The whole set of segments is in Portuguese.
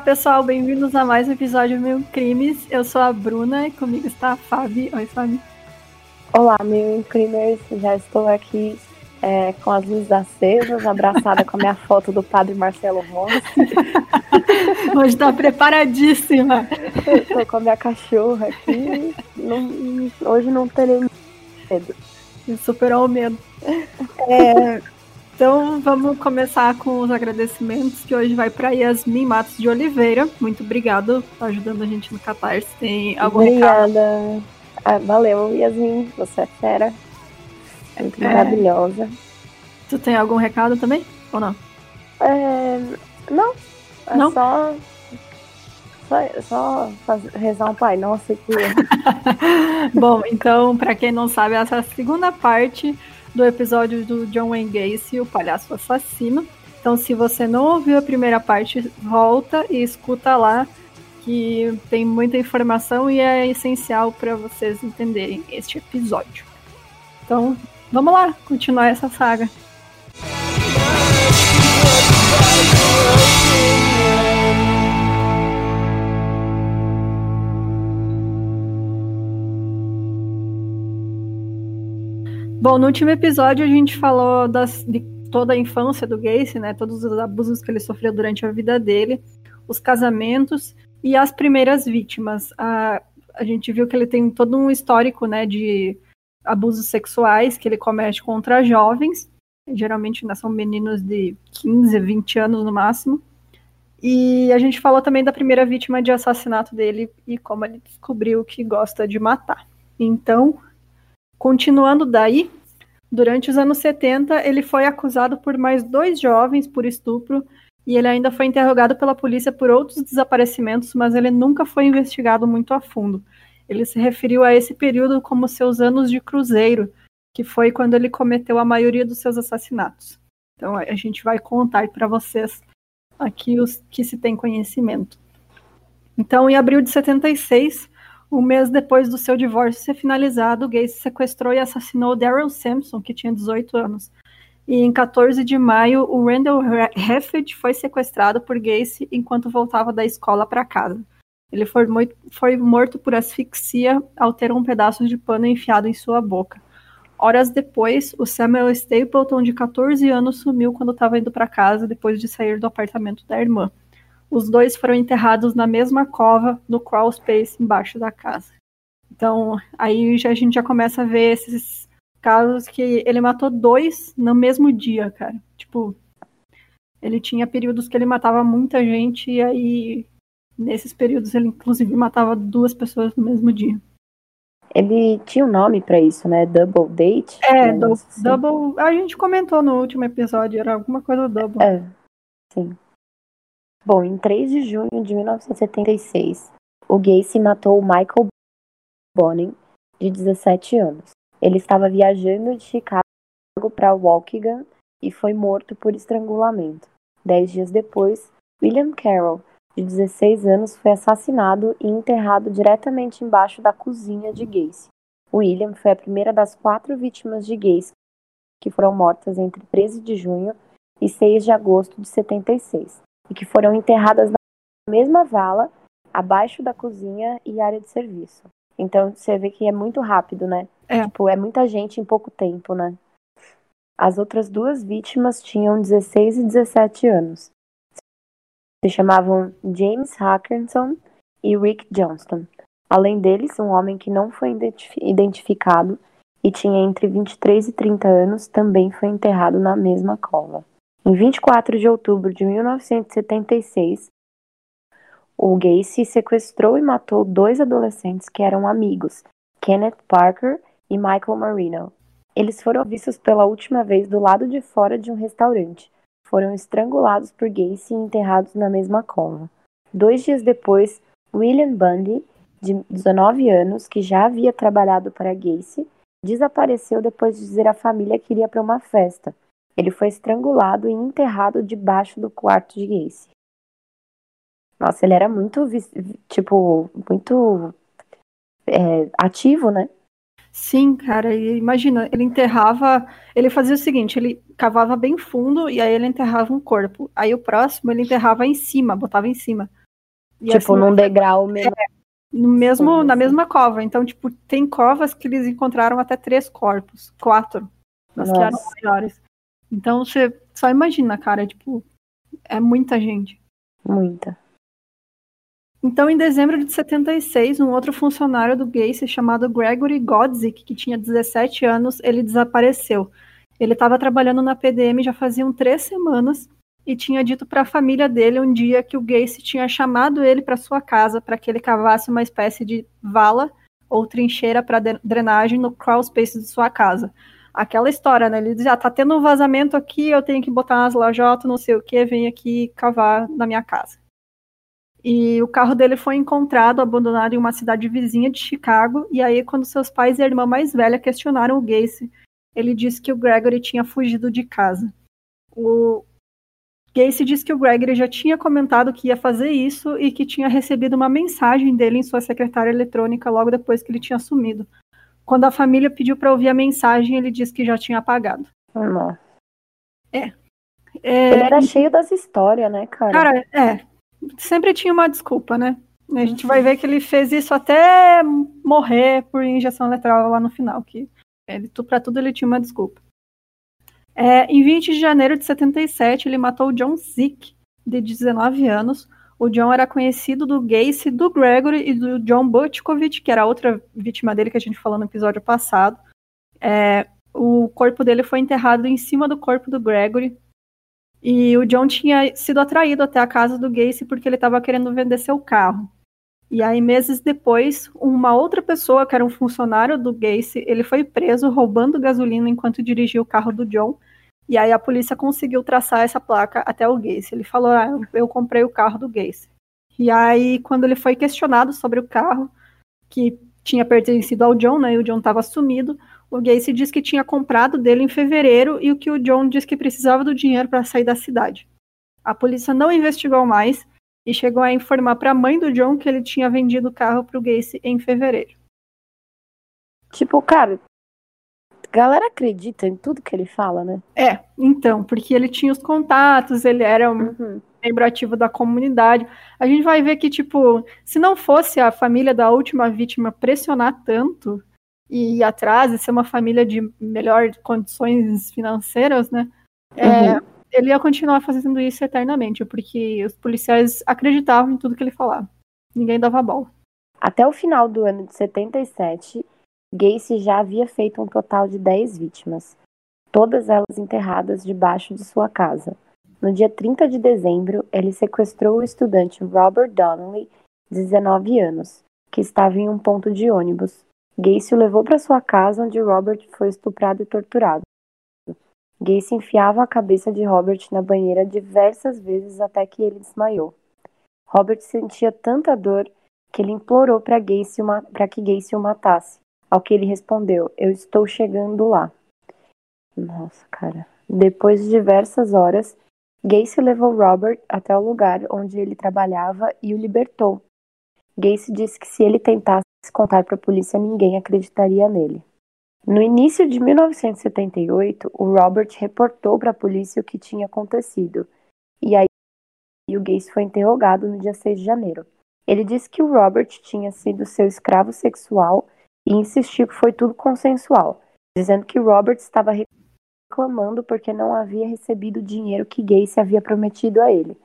Olá, pessoal, bem-vindos a mais um episódio Mil Crimes. Eu sou a Bruna e comigo está a Fabi. Oi, Fabi. Olá, Mil Crimes. Já estou aqui é, com as luzes acesas, abraçada com a minha foto do padre Marcelo Rossi. Hoje está preparadíssima. Estou com a minha cachorra aqui. Não, hoje não terei medo. Superou o medo. É, então vamos começar com os agradecimentos, que hoje vai para Yasmin Matos de Oliveira. Muito obrigado por ajudando a gente no Catarse. Tem algum Obrigada. recado? Ah, valeu, Yasmin. Você é fera. É muito é. maravilhosa. Tu tem algum recado também? Ou não? É, não. É não? só. Só, fazer, rezar um Pai Nossa aqui. Bom, então, para quem não sabe, essa é a segunda parte do episódio do John Wayne Gacy, o palhaço assassino. Então, se você não ouviu a primeira parte, volta e escuta lá, que tem muita informação e é essencial para vocês entenderem este episódio. Então, Vamos lá, continuar essa saga. Bom, no último episódio a gente falou das, de toda a infância do Gacy, né? Todos os abusos que ele sofreu durante a vida dele, os casamentos e as primeiras vítimas. A, a gente viu que ele tem todo um histórico, né, de abusos sexuais que ele comete contra jovens, geralmente ainda são meninos de 15, 20 anos no máximo. E a gente falou também da primeira vítima de assassinato dele e como ele descobriu que gosta de matar. Então, continuando daí, durante os anos 70, ele foi acusado por mais dois jovens por estupro e ele ainda foi interrogado pela polícia por outros desaparecimentos, mas ele nunca foi investigado muito a fundo. Ele se referiu a esse período como seus anos de cruzeiro, que foi quando ele cometeu a maioria dos seus assassinatos. Então a gente vai contar para vocês aqui os que se tem conhecimento. Então, em abril de 76, um mês depois do seu divórcio ser finalizado, Gacy sequestrou e assassinou Daryl Sampson, que tinha 18 anos. E em 14 de maio, o Randall Hefford foi sequestrado por Gacy enquanto voltava da escola para casa. Ele foi, foi morto por asfixia ao ter um pedaço de pano enfiado em sua boca. Horas depois, o Samuel Stapleton, de 14 anos, sumiu quando estava indo para casa depois de sair do apartamento da irmã. Os dois foram enterrados na mesma cova, no crawl space embaixo da casa. Então, aí já, a gente já começa a ver esses casos que ele matou dois no mesmo dia, cara. Tipo, ele tinha períodos que ele matava muita gente e aí Nesses períodos ele inclusive matava duas pessoas no mesmo dia. Ele tinha um nome para isso, né? Double date? É, do, assim. double. A gente comentou no último episódio, era alguma coisa double. É, sim. Bom, em 3 de junho de 1976, o Gacy matou Michael Bonin, de 17 anos. Ele estava viajando de Chicago para Waukegan e foi morto por estrangulamento. Dez dias depois, William Carroll, de 16 anos, foi assassinado e enterrado diretamente embaixo da cozinha de Gacy. William foi a primeira das quatro vítimas de Gacy que foram mortas entre 13 de junho e 6 de agosto de 76, e que foram enterradas na mesma vala, abaixo da cozinha e área de serviço. Então você vê que é muito rápido, né? É. Tipo, é muita gente em pouco tempo, né? As outras duas vítimas tinham 16 e 17 anos se chamavam James Hackerson e Rick Johnston. Além deles, um homem que não foi identificado e tinha entre 23 e 30 anos também foi enterrado na mesma cova. Em 24 de outubro de 1976, o Gacy sequestrou e matou dois adolescentes que eram amigos, Kenneth Parker e Michael Marino. Eles foram vistos pela última vez do lado de fora de um restaurante, foram estrangulados por Gacy e enterrados na mesma cova. Dois dias depois, William Bundy, de 19 anos, que já havia trabalhado para Gacy, desapareceu depois de dizer à família que iria para uma festa. Ele foi estrangulado e enterrado debaixo do quarto de Gacy. Nossa, ele era muito, tipo, muito é, ativo, né? Sim, cara, e imagina, ele enterrava, ele fazia o seguinte, ele cavava bem fundo e aí ele enterrava um corpo. Aí o próximo ele enterrava em cima, botava em cima. E tipo, assim, num degrau mesmo. no mesmo, Sim, na sim. mesma cova. Então, tipo, tem covas que eles encontraram até três corpos, quatro, mas que eram maiores. Então, você só imagina, cara, tipo, é muita gente. Muita. Então, em dezembro de 76, um outro funcionário do Gacy chamado Gregory Godzik, que tinha 17 anos, ele desapareceu. Ele estava trabalhando na PDM já faziam três semanas e tinha dito para a família dele um dia que o Gacy tinha chamado ele para sua casa para que ele cavasse uma espécie de vala ou trincheira para drenagem no crawl space de sua casa. Aquela história, né? Ele dizia, ah, tá tendo um vazamento aqui, eu tenho que botar umas lajotas, não sei o que, vem aqui cavar na minha casa. E o carro dele foi encontrado abandonado em uma cidade vizinha de Chicago. E aí, quando seus pais e a irmã mais velha questionaram o Gacy, ele disse que o Gregory tinha fugido de casa. O Gacy disse que o Gregory já tinha comentado que ia fazer isso e que tinha recebido uma mensagem dele em sua secretária eletrônica logo depois que ele tinha sumido. Quando a família pediu para ouvir a mensagem, ele disse que já tinha apagado. Nossa. É, Ele era cheio das histórias, né, cara? Cara, é. Sempre tinha uma desculpa, né? A gente vai ver que ele fez isso até morrer por injeção letal lá no final, que ele, pra tudo ele tinha uma desculpa. É, em 20 de janeiro de 77, ele matou o John Zick, de 19 anos. O John era conhecido do Gacy, do Gregory e do John Butkovich, que era outra vítima dele que a gente falou no episódio passado. É, o corpo dele foi enterrado em cima do corpo do Gregory. E o John tinha sido atraído até a casa do Gacy porque ele estava querendo vender seu carro. E aí, meses depois, uma outra pessoa, que era um funcionário do Gacy, ele foi preso roubando gasolina enquanto dirigia o carro do John. E aí a polícia conseguiu traçar essa placa até o Gacy. Ele falou, ah, eu- comprei o carro do Gacy. E aí, quando ele foi questionado sobre o carro, que tinha pertencido ao John, né, e o John estava sumido, o Gacy disse que tinha comprado dele em fevereiro e o que o John disse que precisava do dinheiro para sair da cidade. A polícia não investigou mais e chegou a informar para a mãe do John que ele tinha vendido o carro para o Gacy em fevereiro. Tipo, cara, galera acredita em tudo que ele fala, né? É, então, porque ele tinha os contatos, ele era um Uhum. membro ativo da comunidade. A gente vai ver que, tipo, se não fosse a família da última vítima pressionar tanto e ir atrás e ser uma família de melhor condições financeiras, né? é, Uhum. ele ia continuar fazendo isso eternamente, porque os policiais acreditavam em tudo que ele falava. Ninguém dava bola. Até o final do ano de 77, Gacy já havia feito um total de 10 vítimas, todas elas enterradas debaixo de sua casa. No dia 30 de dezembro, ele sequestrou o estudante Robert Donnelly, 19 anos, que estava em um ponto de ônibus. Gacy o levou para sua casa, onde Robert foi estuprado e torturado. Gacy enfiava a cabeça de Robert na banheira diversas vezes até que ele desmaiou. Robert sentia tanta dor que ele implorou para que Gacy o matasse. Ao que ele respondeu: Eu estou chegando lá. Nossa, cara. Depois de diversas horas, Gacy levou Robert até o lugar onde ele trabalhava e o libertou. Gacy disse que se ele tentasse contar para a polícia, ninguém acreditaria nele. No início de 1978, o Robert reportou para a polícia o que tinha acontecido. E aí o Gacy foi interrogado no dia 6 de janeiro. Ele disse que o Robert tinha sido seu escravo sexual e insistiu que foi tudo consensual, dizendo que Robert estava reclamando porque não havia recebido o dinheiro que Gacy havia prometido a ele.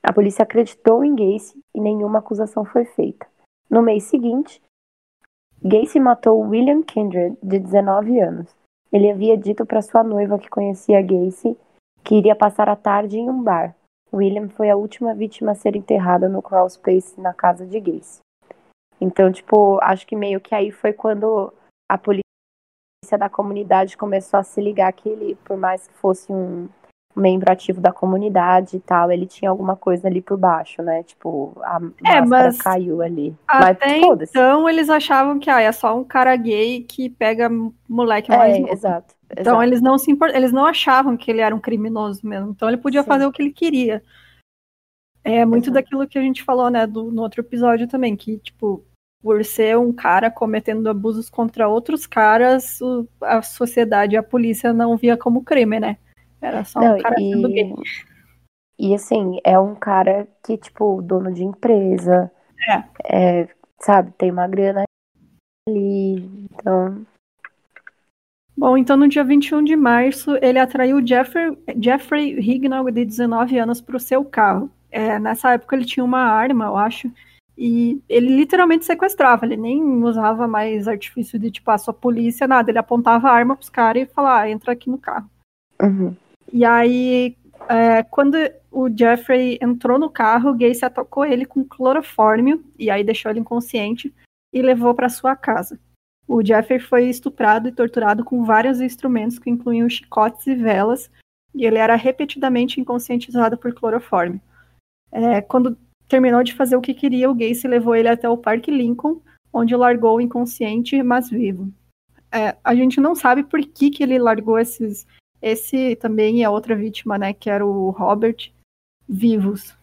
A polícia acreditou em Gacy e nenhuma acusação foi feita. No mês seguinte, Gacy matou William Kindred, de 19 anos. Ele havia dito para sua noiva que conhecia Gacy que iria passar a tarde em um bar. William foi a última vítima a ser enterrada no crawl space na casa de Gacy. Então, tipo, acho que meio que aí foi quando a polícia da comunidade começou a se ligar que ele, por mais que fosse um membro ativo da comunidade e tal, ele tinha alguma coisa ali por baixo, né? Tipo, a É, máscara caiu ali. Até mas então eles achavam que ah, é só um cara gay que pega moleque É, mais novo. exato. Então exato. eles não se import... eles não achavam que ele era um criminoso mesmo. Então ele podia Sim. fazer o que ele queria. É muito Exato. daquilo que a gente falou, né, do, no outro episódio também, que tipo, por ser um cara cometendo abusos contra outros caras, a sociedade e a polícia não via como crime, né? Era só Não, um cara sendo gay. E assim, é um cara que, tipo, dono de empresa, é. é sabe, tem uma grana ali, então. Bom, então no dia 21 de março, ele atraiu Jeffrey, Jeffrey Hignall, de 19 anos, para o seu carro. É, nessa época ele tinha uma arma, eu acho, e ele literalmente sequestrava, ele nem usava mais artifício de tipo, a sua polícia, nada, ele apontava a arma pros caras e falava, ah, entra aqui no carro. Uhum. E aí, é, quando o Jeffrey entrou no carro, o Gacy atacou ele com clorofórmio, e aí deixou ele inconsciente, e levou para sua casa. O Jeffrey foi estuprado e torturado com vários instrumentos que incluíam chicotes e velas, e ele era repetidamente inconscientizado por clorofórmio. É, quando terminou de fazer o que queria, o Gacy levou ele até o Parque Lincoln, onde largou inconsciente, mas vivo. É, a gente não sabe por que, que ele largou esses. Esse também é outra vítima, né? Que era o Robert, vivos.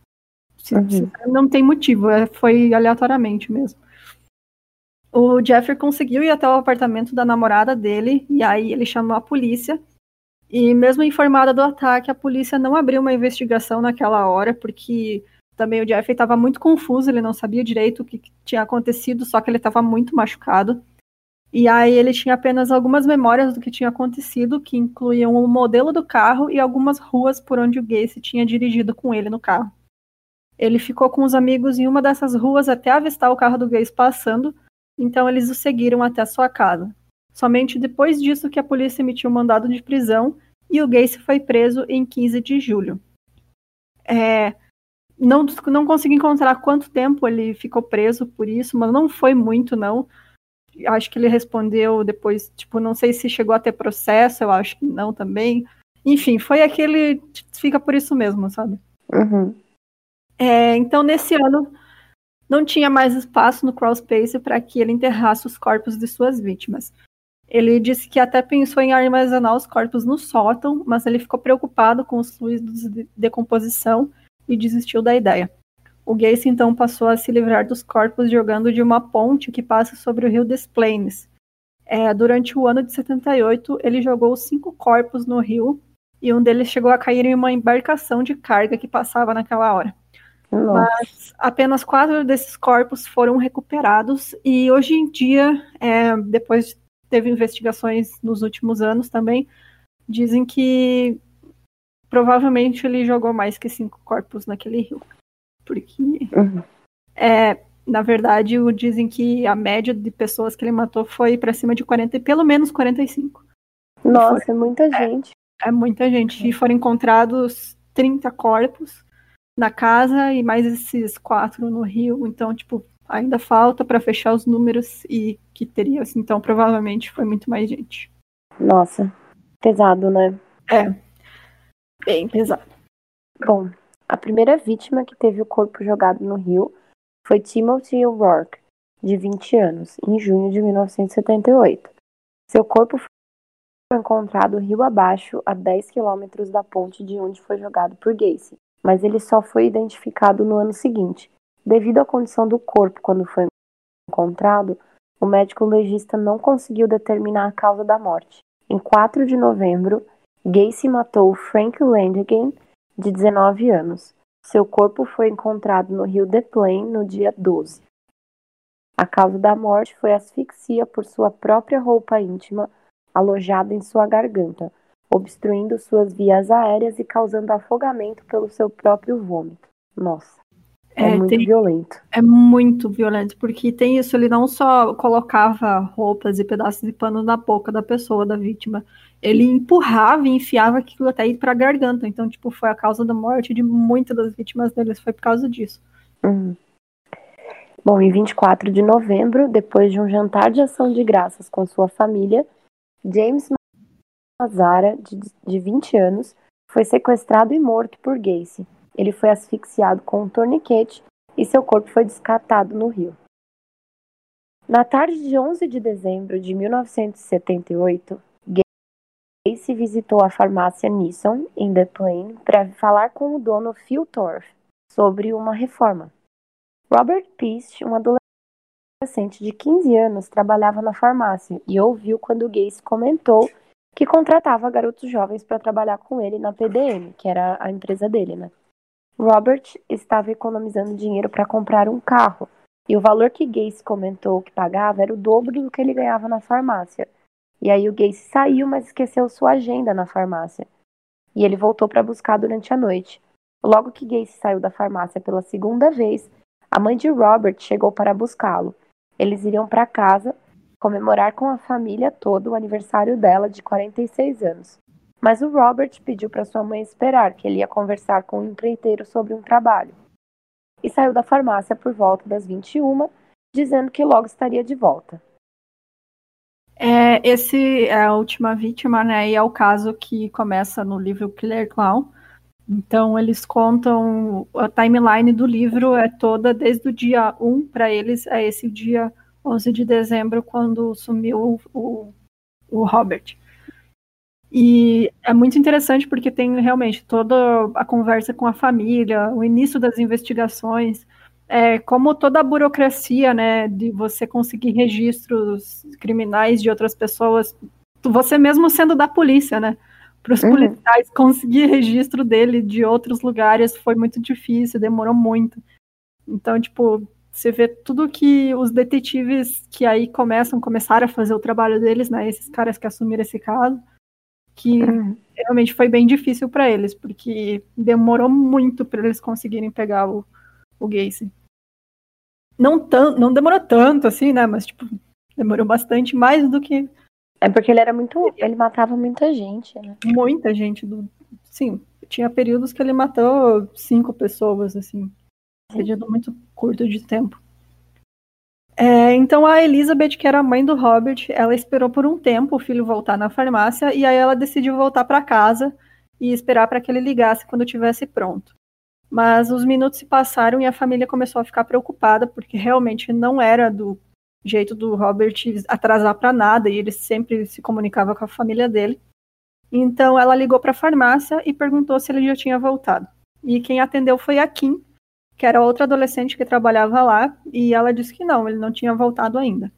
Uhum. Não tem motivo, é, foi aleatoriamente mesmo. O Jeffrey conseguiu ir até o apartamento da namorada dele, e aí ele chamou a polícia. E mesmo informada do ataque, a polícia não abriu uma investigação naquela hora, porque também o Jeffrey estava muito confuso, ele não sabia direito o que tinha acontecido, só que ele estava muito machucado. E aí ele tinha apenas algumas memórias do que tinha acontecido, que incluíam o modelo do carro e algumas ruas por onde o Gacy tinha dirigido com ele no carro. Ele ficou com os amigos em uma dessas ruas até avistar o carro do Gacy passando, então eles o seguiram até a sua casa. Somente depois disso que a polícia emitiu um mandado de prisão e o Gacy foi preso em 15 de julho. É, não, não consegui encontrar quanto tempo ele ficou preso por isso, mas não foi muito, não. Acho que ele respondeu depois, tipo, não sei se chegou a ter processo, eu acho que não também. Enfim, foi aquele. Fica por isso mesmo, sabe? Uhum. É, então, nesse ano, não tinha mais espaço no crawl space para que ele enterrasse os corpos de suas vítimas. Ele disse que até pensou em armazenar os corpos no sótão, mas ele ficou preocupado com os fluidos de decomposição e desistiu da ideia. O Gacy então passou a se livrar dos corpos jogando de uma ponte que passa sobre o rio Des Plaines. É, durante o ano de 78, ele jogou cinco corpos no rio e um deles chegou a cair em uma embarcação de carga que passava naquela hora. Nossa. Mas apenas quatro desses corpos foram recuperados e hoje em dia, é, depois teve investigações nos últimos anos também, dizem que provavelmente ele jogou mais que cinco corpos naquele rio. Porque, uhum. é, na verdade, dizem que a média de pessoas que ele matou foi para cima de 40, pelo menos 45. Nossa, foi, é muita é, gente. É muita gente. E foram encontrados 30 corpos na casa e mais esses quatro no rio. Então, tipo, ainda falta para fechar os números e que teria, assim, então provavelmente foi muito mais gente. Nossa, pesado, né? É, bem pesado. Bom, a primeira vítima que teve o corpo jogado no rio foi Timothy O'Rourke, de 20 anos, em junho de 1978. Seu corpo foi encontrado rio abaixo, a 10 quilômetros da ponte de onde foi jogado por Gacy, mas ele só foi identificado no ano seguinte. Devido à condição do corpo quando foi encontrado, o médico legista não conseguiu determinar a causa da morte. Em 4 de novembro, Gacy matou Frank Landrigan, de 19 anos. Seu corpo foi encontrado no rio Des Plaines no dia 12. A causa da morte foi asfixia por sua própria roupa íntima alojada em sua garganta, obstruindo suas vias aéreas e causando afogamento pelo seu próprio vômito. Nossa. É, é muito tem, violento. É muito violento, porque tem isso, ele não só colocava roupas e pedaços de pano na boca da pessoa, da vítima, ele empurrava e enfiava aquilo até ir para a garganta. Então, tipo, foi a causa da morte de muitas das vítimas deles, foi por causa disso. Uhum. Bom, em 24 de novembro, depois de um jantar de ação de graças com sua família, James Mazara, de, de 20 anos, foi sequestrado e morto por Gacy. Ele foi asfixiado com um torniquete e seu corpo foi descartado no rio. Na tarde de 11 de dezembro de 1978, Casey visitou a farmácia Nissan, em The Plain, para falar com o dono Phil Torf sobre uma reforma. Robert Peast, um adolescente de 15 anos, trabalhava na farmácia e ouviu quando Gacy comentou que contratava garotos jovens para trabalhar com ele na PDM, que era a empresa dele, né? Robert estava economizando dinheiro para comprar um carro, e o valor que Gacy comentou que pagava era o dobro do que ele ganhava na farmácia. E aí o Gacy saiu, mas esqueceu sua agenda na farmácia. E ele voltou para buscar durante a noite. Logo que Gacy saiu da farmácia pela segunda vez, a mãe de Robert chegou para buscá-lo. Eles iriam para casa comemorar com a família toda o aniversário dela de 46 anos. Mas o Robert pediu para sua mãe esperar, que ele ia conversar com o um empreiteiro sobre um trabalho. E saiu da farmácia por volta das 21, dizendo que logo estaria de volta. É, esse é a última vítima, né? E é o caso que começa no livro Killer Clown. Então, eles contam a timeline do livro é toda desde o dia 1 para eles, é esse dia 11 de dezembro, quando sumiu o, o Robert. E é muito interessante porque tem realmente toda a conversa com a família, o início das investigações, é, como toda a burocracia, né, de você conseguir registros criminais de outras pessoas, você mesmo sendo da polícia, né, para os uhum. policiais conseguir registro dele de outros lugares foi muito difícil, demorou muito. Então, tipo, você vê tudo que os detetives que aí começam, começaram a fazer o trabalho deles, né, esses caras que assumiram esse caso, que uhum. realmente foi bem difícil para eles, porque demorou muito para eles conseguirem pegar o, o Gacy. Não, tão, não demorou tanto assim, né? Mas, tipo, demorou bastante mais do que. É porque ele era muito. Ele matava muita gente, né? Muita gente. Do, sim, tinha períodos que ele matou cinco pessoas, assim. Período muito curto de tempo. É, então a Elizabeth, que era a mãe do Robert, ela esperou por um tempo o filho voltar na farmácia e aí ela decidiu voltar para casa e esperar para que ele ligasse quando estivesse pronto. Mas os minutos se passaram e a família começou a ficar preocupada porque realmente não era do jeito do Robert atrasar para nada e ele sempre se comunicava com a família dele. Então ela ligou para a farmácia e perguntou se ele já tinha voltado. E quem atendeu foi a Kim, que era outra adolescente que trabalhava lá, e ela disse que não, ele não tinha voltado ainda.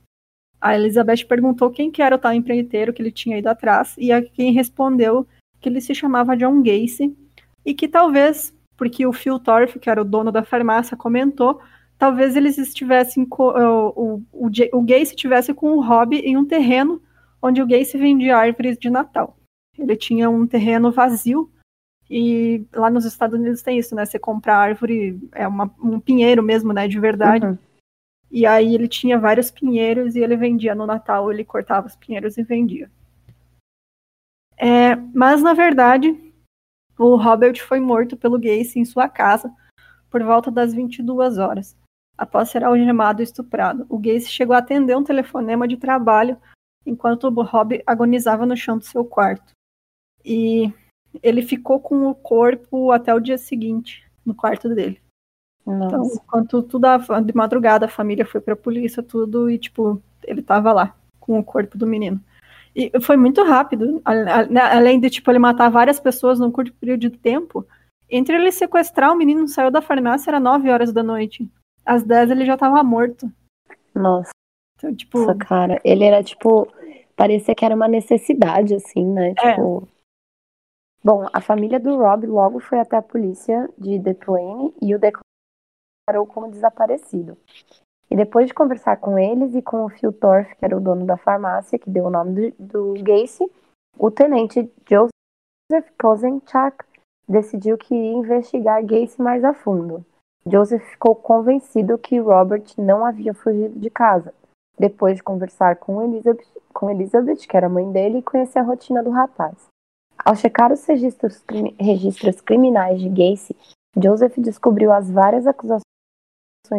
A Elizabeth perguntou quem que era o tal empreiteiro que ele tinha ido atrás, e a quem respondeu que ele se chamava John Gacy, e que talvez, porque o Phil Torf, que era o dono da farmácia, comentou, talvez eles estivessem, o, o, o Gacy estivesse com o hobby em um terreno onde o Gacy vendia árvores de Natal. Ele tinha um terreno vazio, e lá nos Estados Unidos tem isso, né? Você compra árvore, é uma, um pinheiro mesmo, né? De verdade. Uhum. E aí ele tinha vários pinheiros e ele vendia no Natal, ele cortava os pinheiros e vendia. É, mas na verdade, o Robert foi morto pelo Gacy em sua casa por volta das 22 horas, após ser algemado e estuprado. O Gacy chegou a atender um telefonema de trabalho enquanto o Rob agonizava no chão do seu quarto. E ele ficou com o corpo até o dia seguinte, no quarto dele. Nossa. Então, enquanto tudo de madrugada, a família foi pra polícia, tudo, e tipo, ele tava lá, com o corpo do menino. E foi muito rápido, né, além de, tipo, ele matar várias pessoas num curto período de tempo, entre ele sequestrar o menino saiu da farmácia, era 9 horas da noite. Às 10 ele já tava morto. Nossa. Então, tipo... Nossa, cara, ele era, tipo, parecia que era uma necessidade, assim, né? É. Tipo... Bom, a família do Rob logo foi até a polícia de DeTwain e o declarou como desaparecido. E depois de conversar com eles e com o Phil Torf, que era o dono da farmácia, que deu o nome do, do Gacy, o tenente Joseph Kozenchak decidiu que ia investigar Gacy mais a fundo. Joseph ficou convencido que Robert não havia fugido de casa, depois de conversar com Elizabeth, com Elizabeth, que era a mãe dele, e conhecer a rotina do rapaz. Ao checar os registros, registros criminais de Gacy, Joseph descobriu as várias acusações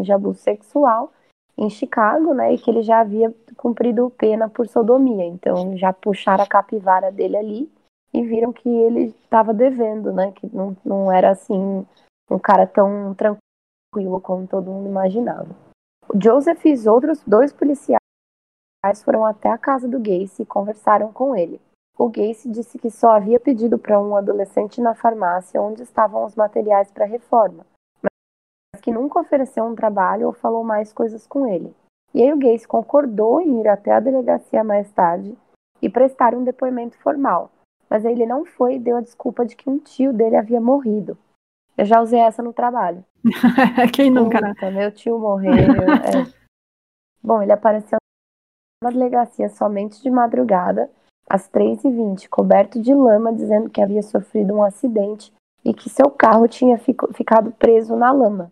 de abuso sexual em Chicago, né, e que ele já havia cumprido pena por sodomia. Então já puxaram a capivara dele ali e viram que ele estava devendo, né, que não, não era assim um cara tão tranquilo como todo mundo imaginava. Joseph e os outros dois policiais foram até a casa do Gacy e conversaram com ele. O Gacy disse que só havia pedido para um adolescente na farmácia onde estavam os materiais para reforma, que nunca ofereceu um trabalho ou falou mais coisas com ele. E aí o Gacy concordou em ir até a delegacia mais tarde e prestar um depoimento formal, mas ele não foi e deu a desculpa de que um tio dele havia morrido. Eu já usei essa no trabalho. Quem nunca, né? Puta, meu tio morreu. é. Bom, ele apareceu na delegacia somente de madrugada, às 3h20, coberto de lama, dizendo que havia sofrido um acidente e que seu carro tinha fico, ficado preso na lama.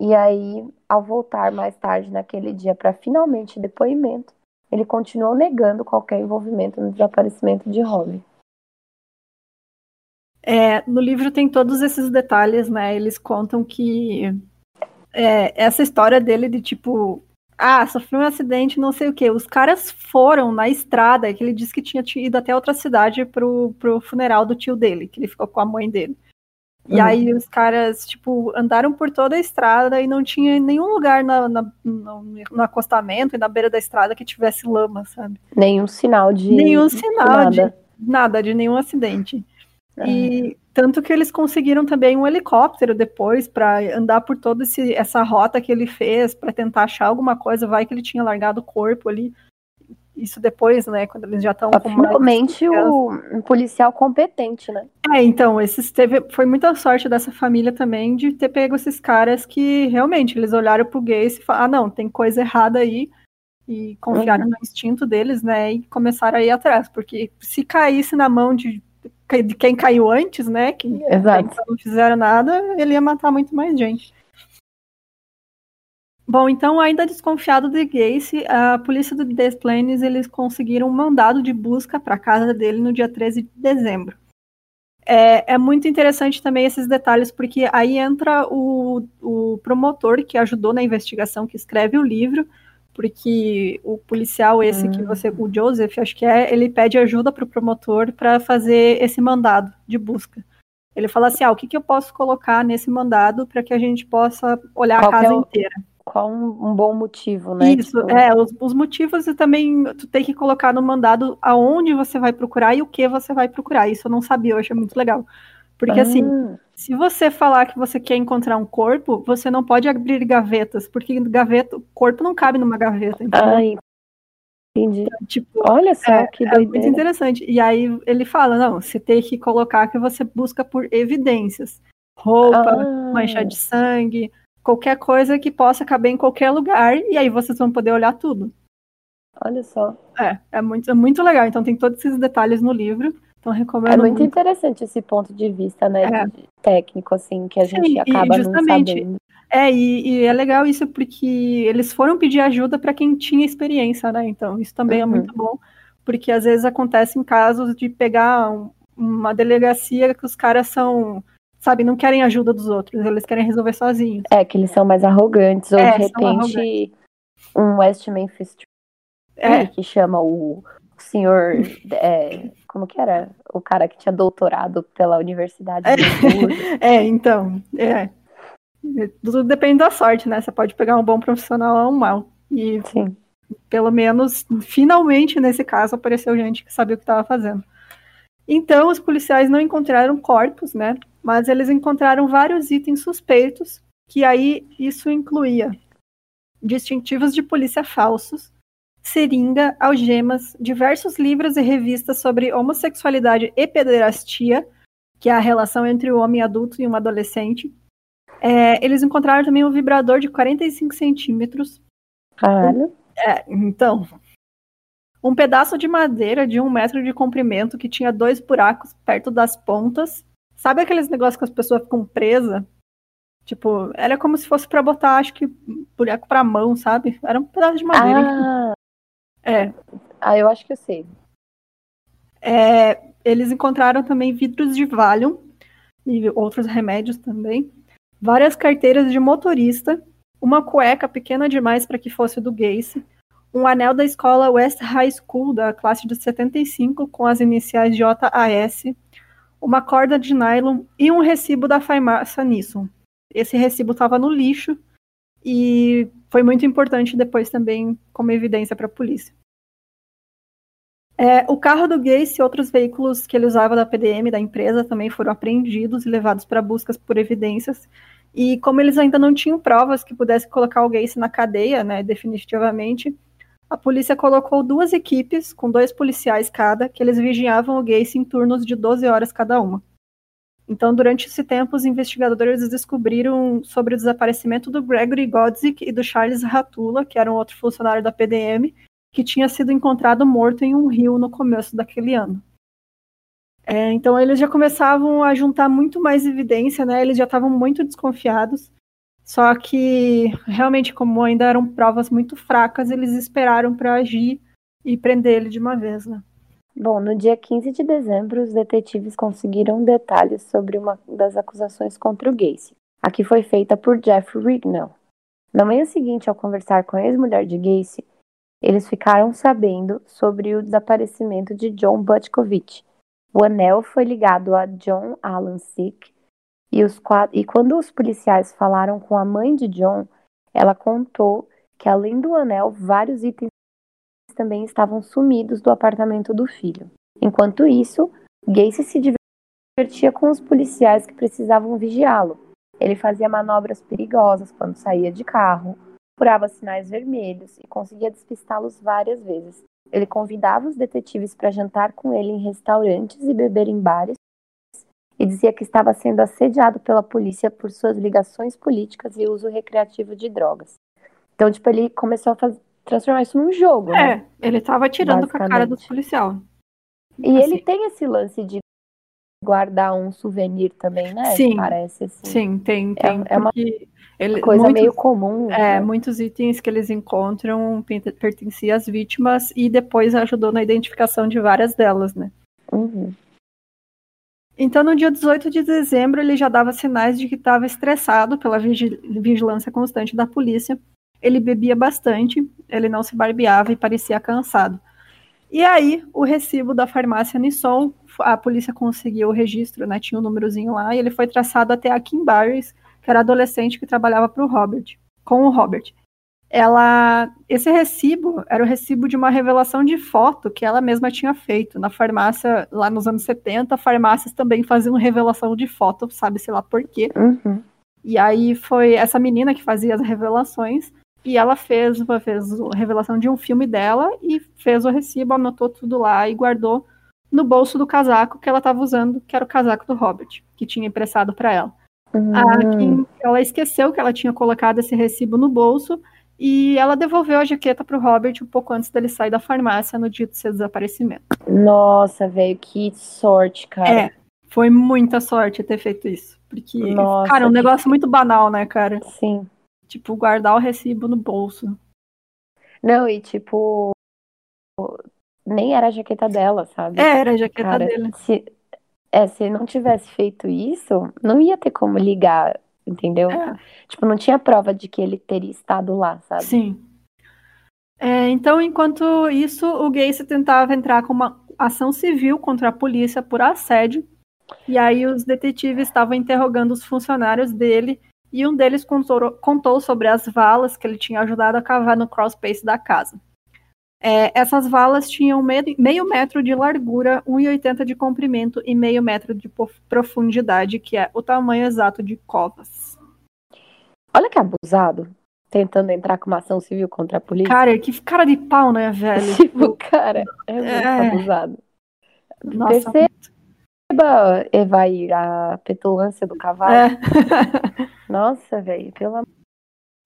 E aí, ao voltar mais tarde naquele dia para finalmente depoimento, ele continuou negando qualquer envolvimento no desaparecimento de Robbie. É, no livro tem todos esses detalhes, né? Eles contam que é, essa história dele de tipo, ah, sofreu um acidente, não sei o que. Os caras foram na estrada, que ele disse que tinha ido até outra cidade pro, pro funeral do tio dele, que ele ficou com a mãe dele. E uhum. aí os caras, tipo, andaram por toda a estrada e não tinha nenhum lugar na, na, no, no, acostamento e na beira da estrada que tivesse lama, sabe? Nenhum sinal de. Nenhum sinal de nada, de, nada, de nenhum acidente. E tanto que eles conseguiram também um helicóptero depois para andar por toda esse, essa rota que ele fez para tentar achar alguma coisa. Vai que ele tinha largado o corpo ali. Isso depois, né? Quando eles já estão com Finalmente o, um policial competente, né? É, então, esses teve, foi muita sorte dessa família também de ter pego esses caras que realmente eles olharam pro Gacy e falaram, ah, não, tem coisa errada aí. E confiaram uhum. no instinto deles, né? E começaram a ir atrás. Porque se caísse na mão de de quem caiu antes, né? Que Exato. não fizeram nada, ele ia matar muito mais gente. Bom, então, ainda desconfiado de Gacy, a polícia do Des Plaines eles conseguiram um mandado de busca para a casa dele no dia 13 de dezembro. É, é, muito interessante também esses detalhes, porque aí entra o, o promotor que ajudou na investigação, que escreve o livro, porque o policial esse que você, o hum. Joseph, acho que é, ele pede ajuda para o promotor para fazer esse mandado de busca. Ele fala assim, ah, o que, que eu posso colocar nesse mandado para que a gente possa olhar Qual a casa é o, inteira? Qual um, um, bom motivo, né? Isso, tipo... é, os, os, motivos e também tu tem que colocar no mandado aonde você vai procurar e o que você vai procurar. Isso eu não sabia, eu achei muito legal. Porque assim, ah. assim, se você falar que você quer encontrar um corpo, você não pode abrir gavetas, porque gaveta, o corpo não cabe numa gaveta. Ai, entendi. Então, tipo, Olha só é, que doideira. É muito interessante. E aí ele fala, não, você tem que colocar que você busca por evidências. Roupa, ah. mancha de sangue, qualquer coisa que possa caber em qualquer lugar, e aí vocês vão poder olhar tudo. Olha só. É, é muito, é muito legal. Então tem todos esses detalhes no livro. Então recomendo. É muito, muito, interessante esse ponto de vista, né? É. Técnico, assim, que a gente Sim, acaba justamente, não sabendo. É, e, e, é legal isso porque eles foram pedir ajuda para quem tinha experiência, né? Então, isso também é uhum. é muito bom, porque às vezes acontece em casos de pegar um, uma delegacia que os caras são, sabe, não querem ajuda dos outros, eles querem resolver sozinhos. É, que eles são mais arrogantes, ou é, de repente um West Memphis é. que chama o senhor é, como que era? O cara que tinha doutorado pela Universidade é, é então, é. Tudo depende da sorte, né? Você pode pegar um bom profissional ou um mau. E Sim. pelo menos, finalmente, nesse caso, apareceu gente que sabia o que estava fazendo. Então, os policiais não encontraram corpos, né? Mas eles encontraram vários itens suspeitos, que aí isso incluía distintivos de polícia falsos, seringa, algemas, diversos livros e revistas sobre homossexualidade e pederastia, que é a relação entre o homem adulto e um adolescente. É, eles encontraram também um vibrador de 45 centímetros. Caralho. É, então. Um pedaço de madeira de um metro de comprimento que tinha dois buracos perto das pontas. Sabe aqueles negócios que as pessoas ficam presas? Tipo, era como se fosse para botar, acho que, buraco pra mão, sabe? Era um pedaço de madeira. Ah, é. Ah, eu acho que eu sei. É, eles encontraram também vidros de Valium e outros remédios também, várias carteiras de motorista, uma cueca pequena demais para que fosse do Gacy, um anel da escola West High School da classe de 75 com as iniciais JAS, uma corda de nylon e um recibo da farmácia Nisson. Esse recibo estava no lixo e foi muito importante depois também como evidência para a polícia. É, o carro do Gacy e outros veículos que ele usava da PDM, da empresa, também foram apreendidos e levados para buscas por evidências. E como eles ainda não tinham provas que pudessem colocar o Gacy na cadeia, né, definitivamente, a polícia colocou duas equipes, com dois policiais cada, que eles vigiavam o Gacy em turnos de 12 horas cada uma. Então, durante esse tempo, os investigadores descobriram sobre o desaparecimento do Gregory Godzik e do Charles Ratula, que era um outro funcionário da PDM, que tinha sido encontrado morto em um rio no começo daquele ano. É, então, eles já começavam a juntar muito mais evidência, né? Eles já estavam muito desconfiados. Só que, realmente, como ainda eram provas muito fracas, eles esperaram para agir e prender ele de uma vez, né? Bom, no dia 15 de dezembro, os detetives conseguiram detalhes sobre uma das acusações contra o Gacy. A que foi feita por Jeff Rignall. Na manhã seguinte, ao conversar com a ex-mulher de Gacy, eles ficaram sabendo sobre o desaparecimento de John Butkovich. O anel foi ligado a John Alan Sick e, os quatro, e quando os policiais falaram com a mãe de John, ela contou que além do anel, vários itens também estavam sumidos do apartamento do filho. Enquanto isso, Gacy se divertia com os policiais que precisavam vigiá-lo. Ele fazia manobras perigosas quando saía de carro, furava sinais vermelhos e conseguia despistá-los várias vezes. Ele convidava os detetives para jantar com ele em restaurantes e beber em bares e dizia que estava sendo assediado pela polícia por suas ligações políticas e uso recreativo de drogas. Então, tipo, ele começou a fazer, transformar isso num jogo, é, né? ele tava tirando com a cara dos policial. E assim. ele tem esse lance de guardar um souvenir também, né? Sim. Parece assim. Sim, tem, é, tem. É, é uma ele, coisa muitos, meio comum. É, né? muitos itens que eles encontram pertenciam às vítimas e depois ajudou na identificação de várias delas, né? Uhum. Então, no dia 18 de dezembro, ele já dava sinais de que estava estressado pela vigilância constante da polícia ele bebia bastante, ele não se barbeava e parecia cansado. E aí, o recibo da farmácia Nisson, a polícia conseguiu o registro, né, tinha um númerozinho lá, e ele foi traçado até a Kim Barris, que era adolescente que trabalhava para o Robert, com o Robert. Ela, esse recibo era o recibo de uma revelação de foto que ela mesma tinha feito na farmácia lá nos anos 70. Farmácias também faziam revelação de foto, sabe-se lá por quê. Uhum. E aí foi essa menina que fazia as revelações. E ela fez uma vez a revelação de um filme dela e fez o recibo, anotou tudo lá e guardou no bolso do casaco que ela estava usando, que era o casaco do Robert, que tinha emprestado para ela. Uhum. A Kim, ela esqueceu que ela tinha colocado esse recibo no bolso e ela devolveu a jaqueta para o Robert um pouco antes dele sair da farmácia no dia do seu desaparecimento. Nossa, velho, que sorte, cara. É, foi muita sorte ter feito isso. Porque, Nossa, cara, é um que... negócio muito banal, né, cara? Sim. Tipo, guardar o recibo no bolso. Não, e tipo. Nem era a jaqueta dela, sabe? É, era a jaqueta Cara, dele. Se, é, se não tivesse feito isso, não ia ter como ligar, entendeu? É. Tipo, não tinha prova de que ele teria estado lá, sabe? Sim. É, então, enquanto isso, o Gacy tentava entrar com uma ação civil contra a polícia por assédio. E aí os detetives estavam interrogando os funcionários dele e um deles contou, contou sobre as valas que ele tinha ajudado a cavar no crosspace da casa. É, essas valas tinham meio, meio metro de largura, 1,80 de comprimento e meio metro de profundidade, que é o tamanho exato de covas. Olha que abusado, tentando entrar com uma ação civil contra a polícia. Cara, que cara de pau, né, velho? Tipo, cara, é muito É. abusado. Nossa, Perceba, Evair, a petulância do cavalo. é. Nossa, velho, pelo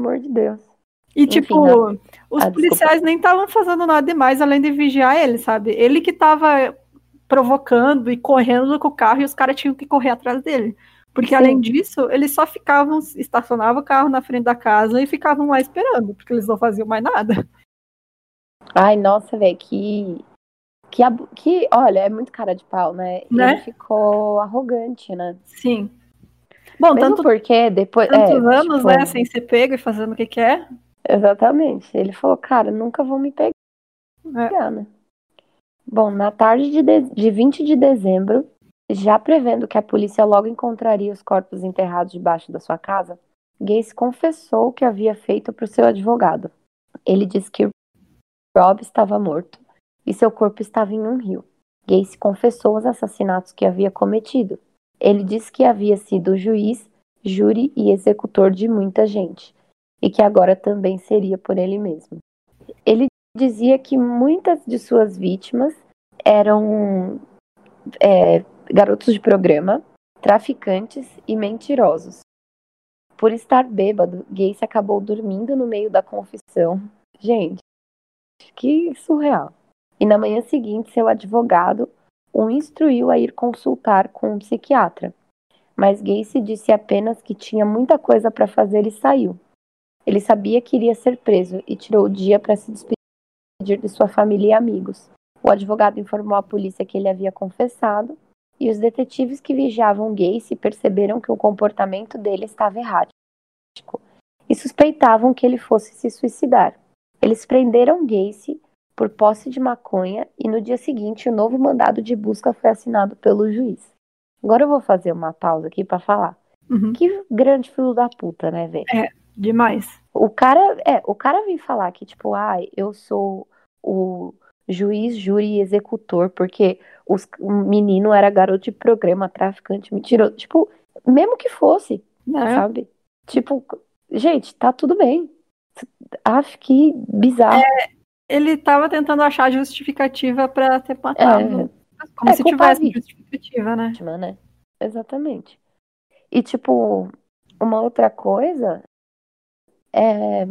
amor de Deus. E, Enfim, tipo, não. os Ah, policiais nem estavam fazendo nada demais além de vigiar ele, sabe? Ele que tava provocando e correndo com o carro e os caras tinham que correr atrás dele. Porque, Sim. além disso, eles só ficavam, estacionavam o carro na frente da casa e ficavam lá esperando, porque eles não faziam mais nada. Ai, nossa, velho, que. Que, que, olha, é muito cara de pau, né? Né? Ele ficou arrogante, né? Sim. Bom, Mesmo tanto, porque depois. tantos é, anos, tipo, né, sem ser pego e fazendo o que quer. Exatamente. Ele falou, cara, nunca vão me pegar, né? Bom, na tarde de, de, de 20 de dezembro, já prevendo que a polícia logo encontraria os corpos enterrados debaixo da sua casa, Gacy confessou o que havia feito para o seu advogado. Ele disse que Rob estava morto e seu corpo estava em um rio. Gacy confessou os assassinatos que havia cometido. Ele disse que havia sido juiz, júri e executor de muita gente, e que agora também seria por ele mesmo. Ele dizia que muitas de suas vítimas eram é, garotos de programa, traficantes e mentirosos. Por estar bêbado, Gacy acabou dormindo no meio da confissão. Gente, que surreal. E na manhã seguinte, seu advogado o instruiu a ir consultar com um psiquiatra. Mas Gacy disse apenas que tinha muita coisa para fazer e saiu. Ele sabia que iria ser preso e tirou o dia para se despedir de sua família e amigos. O advogado informou à polícia que ele havia confessado e os detetives que vigiavam Gacy perceberam que o comportamento dele estava errático e suspeitavam que ele fosse se suicidar. Eles prenderam Gacy por posse de maconha e no dia seguinte o novo mandado de busca foi assinado pelo juiz. Agora eu vou fazer uma pausa aqui para falar. Uhum. Que grande filho da puta, né, velho? É, demais. O cara, é, o cara vem falar que tipo, ah, eu sou o juiz, júri e executor, porque os, o menino era garoto de programa, traficante, mentiroso. Tipo, mesmo que fosse, É. sabe? Tipo, gente, tá tudo bem. Acho que bizarro. Ele tava tentando achar justificativa pra ter matado. Como É, se tivesse justificativa, né? né? Exatamente. E, tipo, uma outra coisa é.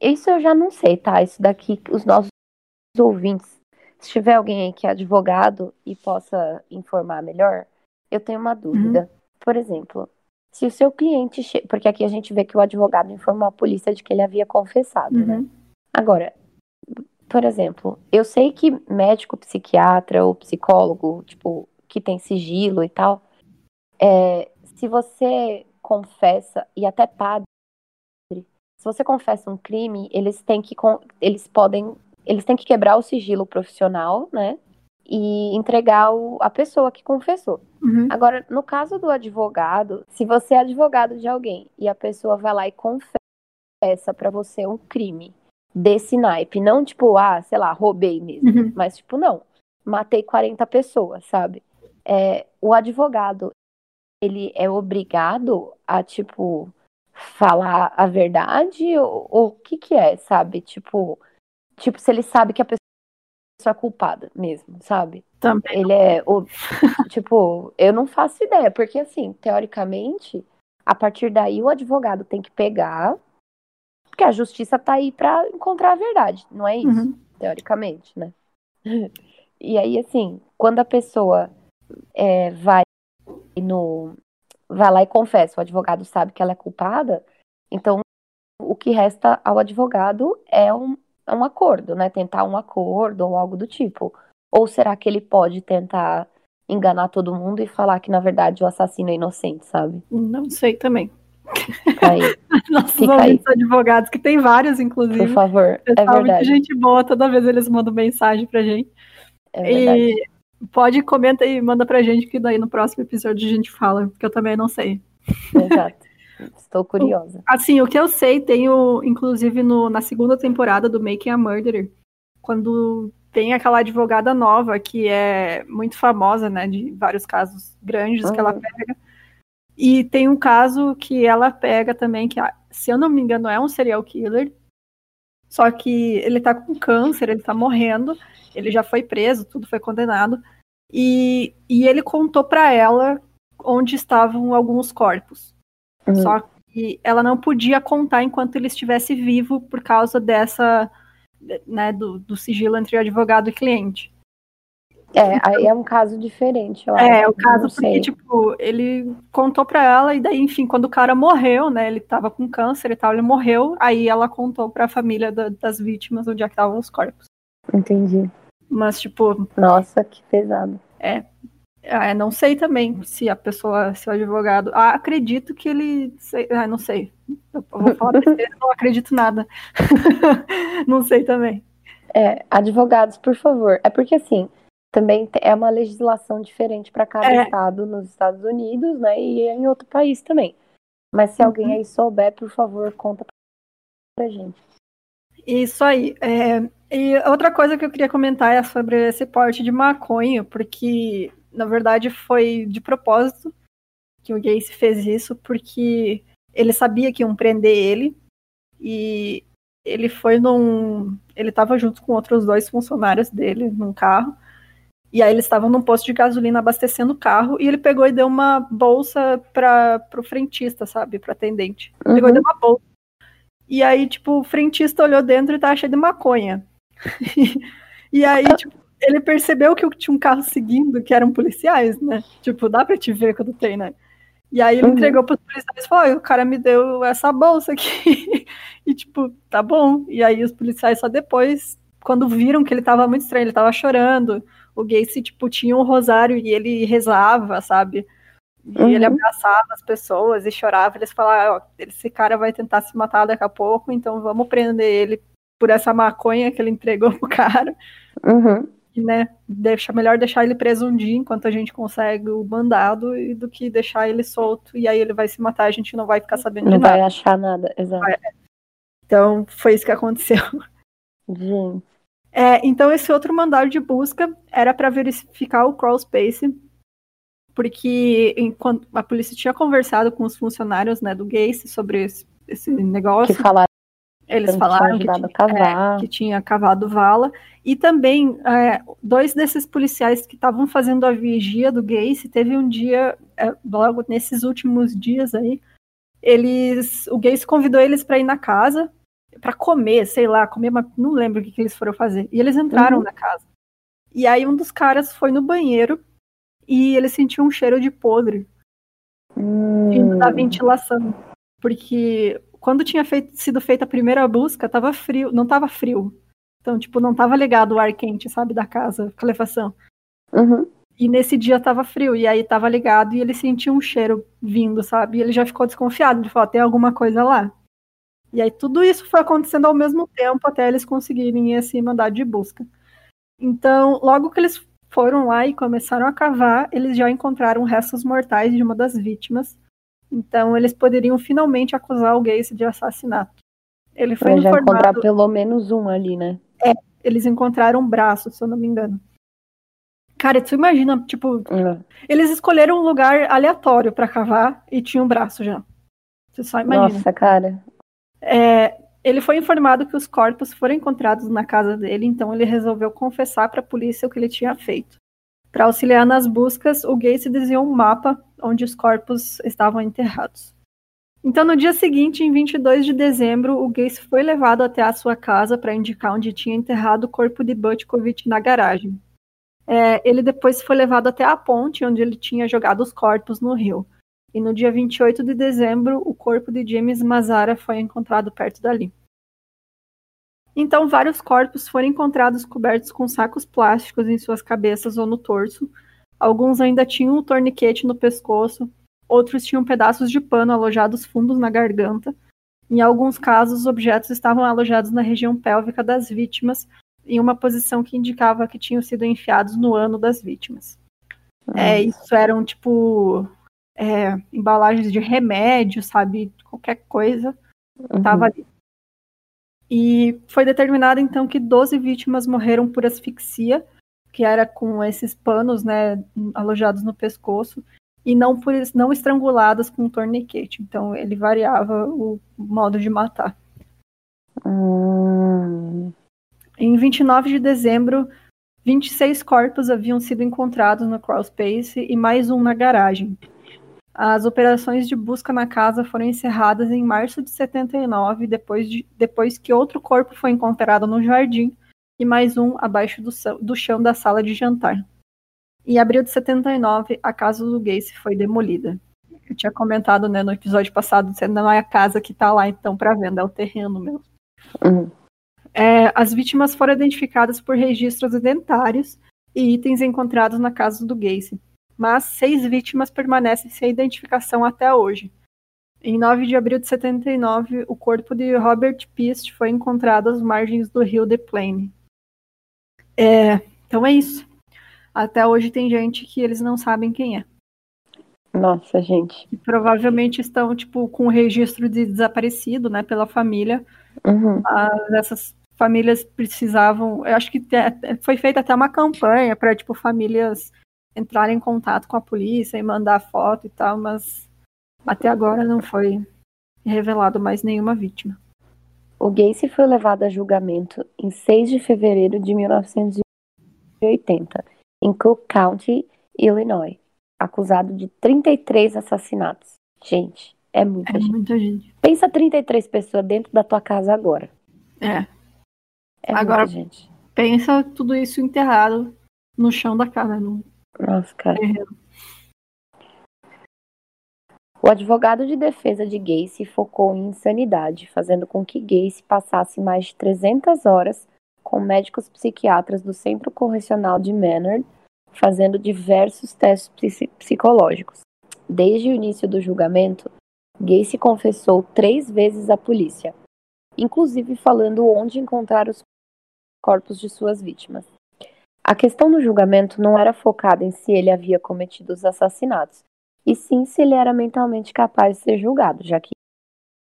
Isso eu já não sei, tá? Isso daqui, os nossos ouvintes, se tiver alguém aí que é advogado e possa informar melhor, eu tenho uma dúvida. Por exemplo, se o seu cliente. Che... Porque aqui a gente vê que o advogado informou a polícia de que ele havia confessado, né? Uhum. Agora, por exemplo, eu sei que médico, psiquiatra ou psicólogo, tipo, que tem sigilo e tal, é, se você confessa, e até padre, se você confessa um crime, eles têm que, eles podem, eles têm que quebrar o sigilo profissional, né? E entregar o- a pessoa que confessou. Uhum. Agora, no caso do advogado, se você é advogado de alguém e a pessoa vai lá e confessa pra você um crime desse naipe, não tipo, ah, sei lá, roubei mesmo, Uhum. mas tipo, não, matei 40 pessoas, sabe? É, o advogado, ele é obrigado a, tipo, falar a verdade ou ou o que que é, sabe? Tipo, tipo, se ele sabe que a pessoa é culpada mesmo, sabe? Também. Ele é. o- tipo, eu não faço ideia, porque assim, teoricamente, a partir daí o advogado tem que pegar. Porque a justiça tá aí pra encontrar a verdade, não é isso? Uhum. Teoricamente, né? E aí, assim, quando a pessoa é, vai no. Vai lá e confessa, o advogado sabe que ela é culpada, então o que resta ao advogado é um, é um acordo, né? Tentar um acordo ou algo do tipo. Ou será que ele pode tentar enganar todo mundo e falar que, na verdade, o assassino é inocente, sabe? Não sei também. Fica aí, Nossos Fica ouvintes advogados, que tem vários, inclusive. por favor. É verdade. gente boa, toda vez eles mandam mensagem pra gente. É verdade. E pode, comenta e manda pra gente, que daí no próximo episódio a gente fala, porque eu também não sei. Exato. Estou curiosa. Assim, o que eu sei, tem o, inclusive no, na segunda temporada do Making a Murderer, quando tem aquela advogada nova que é muito famosa, né, de vários casos grandes que ela Uhum. pega. E tem um caso que ela pega também, que, se eu não me engano, é um serial killer. Só que ele tá com câncer, ele tá morrendo, ele já foi preso, tudo foi condenado. E, e ele contou pra ela onde estavam alguns corpos. Uhum. Só que ela não podia contar enquanto ele estivesse vivo por causa dessa, né, do, do sigilo entre advogado e cliente. É, aí é um caso diferente, eu É, acho. o caso porque, tipo, ele contou pra ela e daí, enfim, quando o cara morreu, né, ele tava com câncer e tal, ele morreu, aí ela contou pra família da- das vítimas onde é que estavam os corpos. Entendi. Mas, tipo, Nossa, que pesado. ah, não sei também se a pessoa, se o advogado. Ah, acredito que ele. sei- ah, não sei. Eu vou falar besteira, não acredito nada. não sei também. É, advogados, por favor. É porque assim, também é uma legislação diferente para cada É. estado nos Estados Unidos, né? E em outro país também. Mas se alguém Uhum. aí souber, por favor, conta pra gente. Isso aí. É, e outra coisa que eu queria comentar é sobre esse porte de maconha, porque, na verdade, foi de propósito que o Gacy fez isso, porque ele sabia que iam prender ele, e ele foi num. Ele estava junto com outros dois funcionários dele num carro, E aí eles estavam num posto de gasolina abastecendo o carro e ele pegou e deu uma bolsa para pro frentista, sabe, pro atendente. Uhum. Pegou e deu uma bolsa. E aí, tipo, o frentista olhou dentro e tava cheio de maconha. e aí, tipo, ele percebeu que tinha um carro seguindo, que eram policiais, né? Tipo, dá pra te ver quando tem, né? E aí ele uhum. entregou pros policiais e falou, o cara me deu essa bolsa aqui. e tipo, tá bom. E aí os policiais só depois, quando viram que ele tava muito estranho, ele tava chorando. O Gacy, tipo, tinha um rosário e ele rezava, sabe? E uhum. ele abraçava as pessoas e chorava. Eles falaram, ó, esse cara vai tentar se matar daqui a pouco, então vamos prender ele por essa maconha que ele entregou pro cara. Uhum né, deixa, melhor deixar ele preso um dia enquanto a gente consegue o mandado e do que deixar ele solto e aí ele vai se matar, a gente não vai ficar sabendo não de nada. Não vai achar nada, exato. Então, foi isso que aconteceu. Gente. É, então, esse outro mandado de busca era para verificar o crawl space, porque enquanto a polícia tinha conversado com os funcionários né, do Gacy sobre esse, esse negócio. Que falaram eles falaram que tinha, é, que tinha, cavado vala. E também, é, dois desses policiais que estavam fazendo a vigia do Gacy, teve um dia, é, logo nesses últimos dias aí, eles, o Gacy convidou eles para ir na casa, para comer, sei lá, comer, uma, não lembro o que, que eles foram fazer. E eles entraram uhum. na casa. E aí um dos caras foi no banheiro e ele sentiu um cheiro de podre hum. da ventilação. Porque quando tinha feito, sido feita a primeira busca, tava frio, não tava frio. Então, tipo, não tava ligado o ar quente, sabe, da casa, calefação. Uhum. E nesse dia tava frio, e aí tava ligado e ele sentiu um cheiro vindo, sabe? E ele já ficou desconfiado, ele falou, tem alguma coisa lá. E aí tudo isso foi acontecendo ao mesmo tempo até eles conseguirem esse mandado de busca. Então, logo que eles foram lá e começaram a cavar, eles já encontraram restos mortais de uma das vítimas, então eles poderiam finalmente acusar o Gacy de assassinato. Ele foi já informado... encontrar pelo menos um ali, né? É, eles encontraram um braço, se eu não me engano. Cara, tu imagina, tipo, é. eles escolheram um lugar aleatório para cavar e tinha um braço já. Você só imagina. Nossa, cara. É, ele foi informado que os corpos foram encontrados na casa dele, então ele resolveu confessar para a polícia o que ele tinha feito. Para auxiliar nas buscas, o Gacy desenhou um mapa onde os corpos estavam enterrados. Então, no dia seguinte, em 22 de dezembro, o Gacy foi levado até a sua casa para indicar onde tinha enterrado o corpo de Butkovic na garagem. É, ele depois foi levado até a ponte onde ele tinha jogado os corpos no rio. E no dia 28 de dezembro, o corpo de James Mazara foi encontrado perto dali. Então, vários corpos foram encontrados cobertos com sacos plásticos em suas cabeças ou no torso. Alguns ainda tinham um torniquete no pescoço, outros tinham pedaços de pano alojados fundos na garganta. Em alguns casos, os objetos estavam alojados na região pélvica das vítimas, em uma posição que indicava que tinham sido enfiados no ano das vítimas. É, isso eram tipo é, embalagens de remédio, sabe? Qualquer coisa estava uhum. ali. E foi determinado então que 12 vítimas morreram por asfixia, que era com esses panos, né, alojados no pescoço, e não por não estranguladas com um torniquete. Então ele variava o modo de matar. Hum. Em 29 de dezembro, 26 corpos haviam sido encontrados no crawl space e mais um na garagem. As operações de busca na casa foram encerradas em março de 79, depois, de, depois que outro corpo foi encontrado no jardim e mais um abaixo do, do chão da sala de jantar. Em abril de 79, a casa do Gacy foi demolida. Eu tinha comentado né, no episódio passado, não é a casa que está lá então para venda, é o terreno mesmo. Uhum. É, as vítimas foram identificadas por registros dentários e itens encontrados na casa do Gacy mas seis vítimas permanecem sem identificação até hoje. Em 9 de abril de 79, o corpo de Robert Pist foi encontrado às margens do rio The Plaine. É, então é isso. Até hoje tem gente que eles não sabem quem é. Nossa, gente. E provavelmente estão, tipo, com o registro de desaparecido, né, pela família. Uhum. Mas essas famílias precisavam. Eu acho que foi feita até uma campanha para, tipo, famílias entrar em contato com a polícia e mandar foto e tal, mas até agora não foi revelado mais nenhuma vítima. O Gacy foi levado a julgamento em 6 de fevereiro de 1980 em Cook County, Illinois, acusado de 33 assassinatos. Gente, é muita É gente. muita gente. Pensa 33 pessoas dentro da tua casa agora. É. É Agora- muita gente. Pensa tudo isso enterrado no chão da casa. No Nossa, cara. terreno. O advogado de defesa de Gacy focou em insanidade, fazendo com que Gacy passasse mais de 300 horas com médicos psiquiatras do Centro Correcional de Maynard, fazendo diversos testes psi- psicológicos. Desde o início do julgamento, Gacy confessou três vezes à polícia, inclusive falando onde encontrar os corpos de suas vítimas. A questão do julgamento não era focada em se ele havia cometido os assassinatos, e sim se ele era mentalmente capaz de ser julgado, já que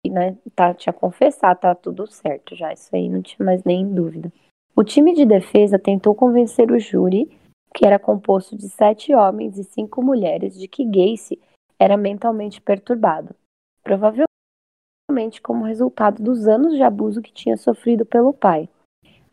né, tá, tinha confessado, tá tudo certo já, isso aí não tinha mais nem dúvida. O time de defesa tentou convencer o júri, que era composto de sete homens e cinco mulheres, de que Gacy era mentalmente perturbado, provavelmente como resultado dos anos de abuso que tinha sofrido pelo pai.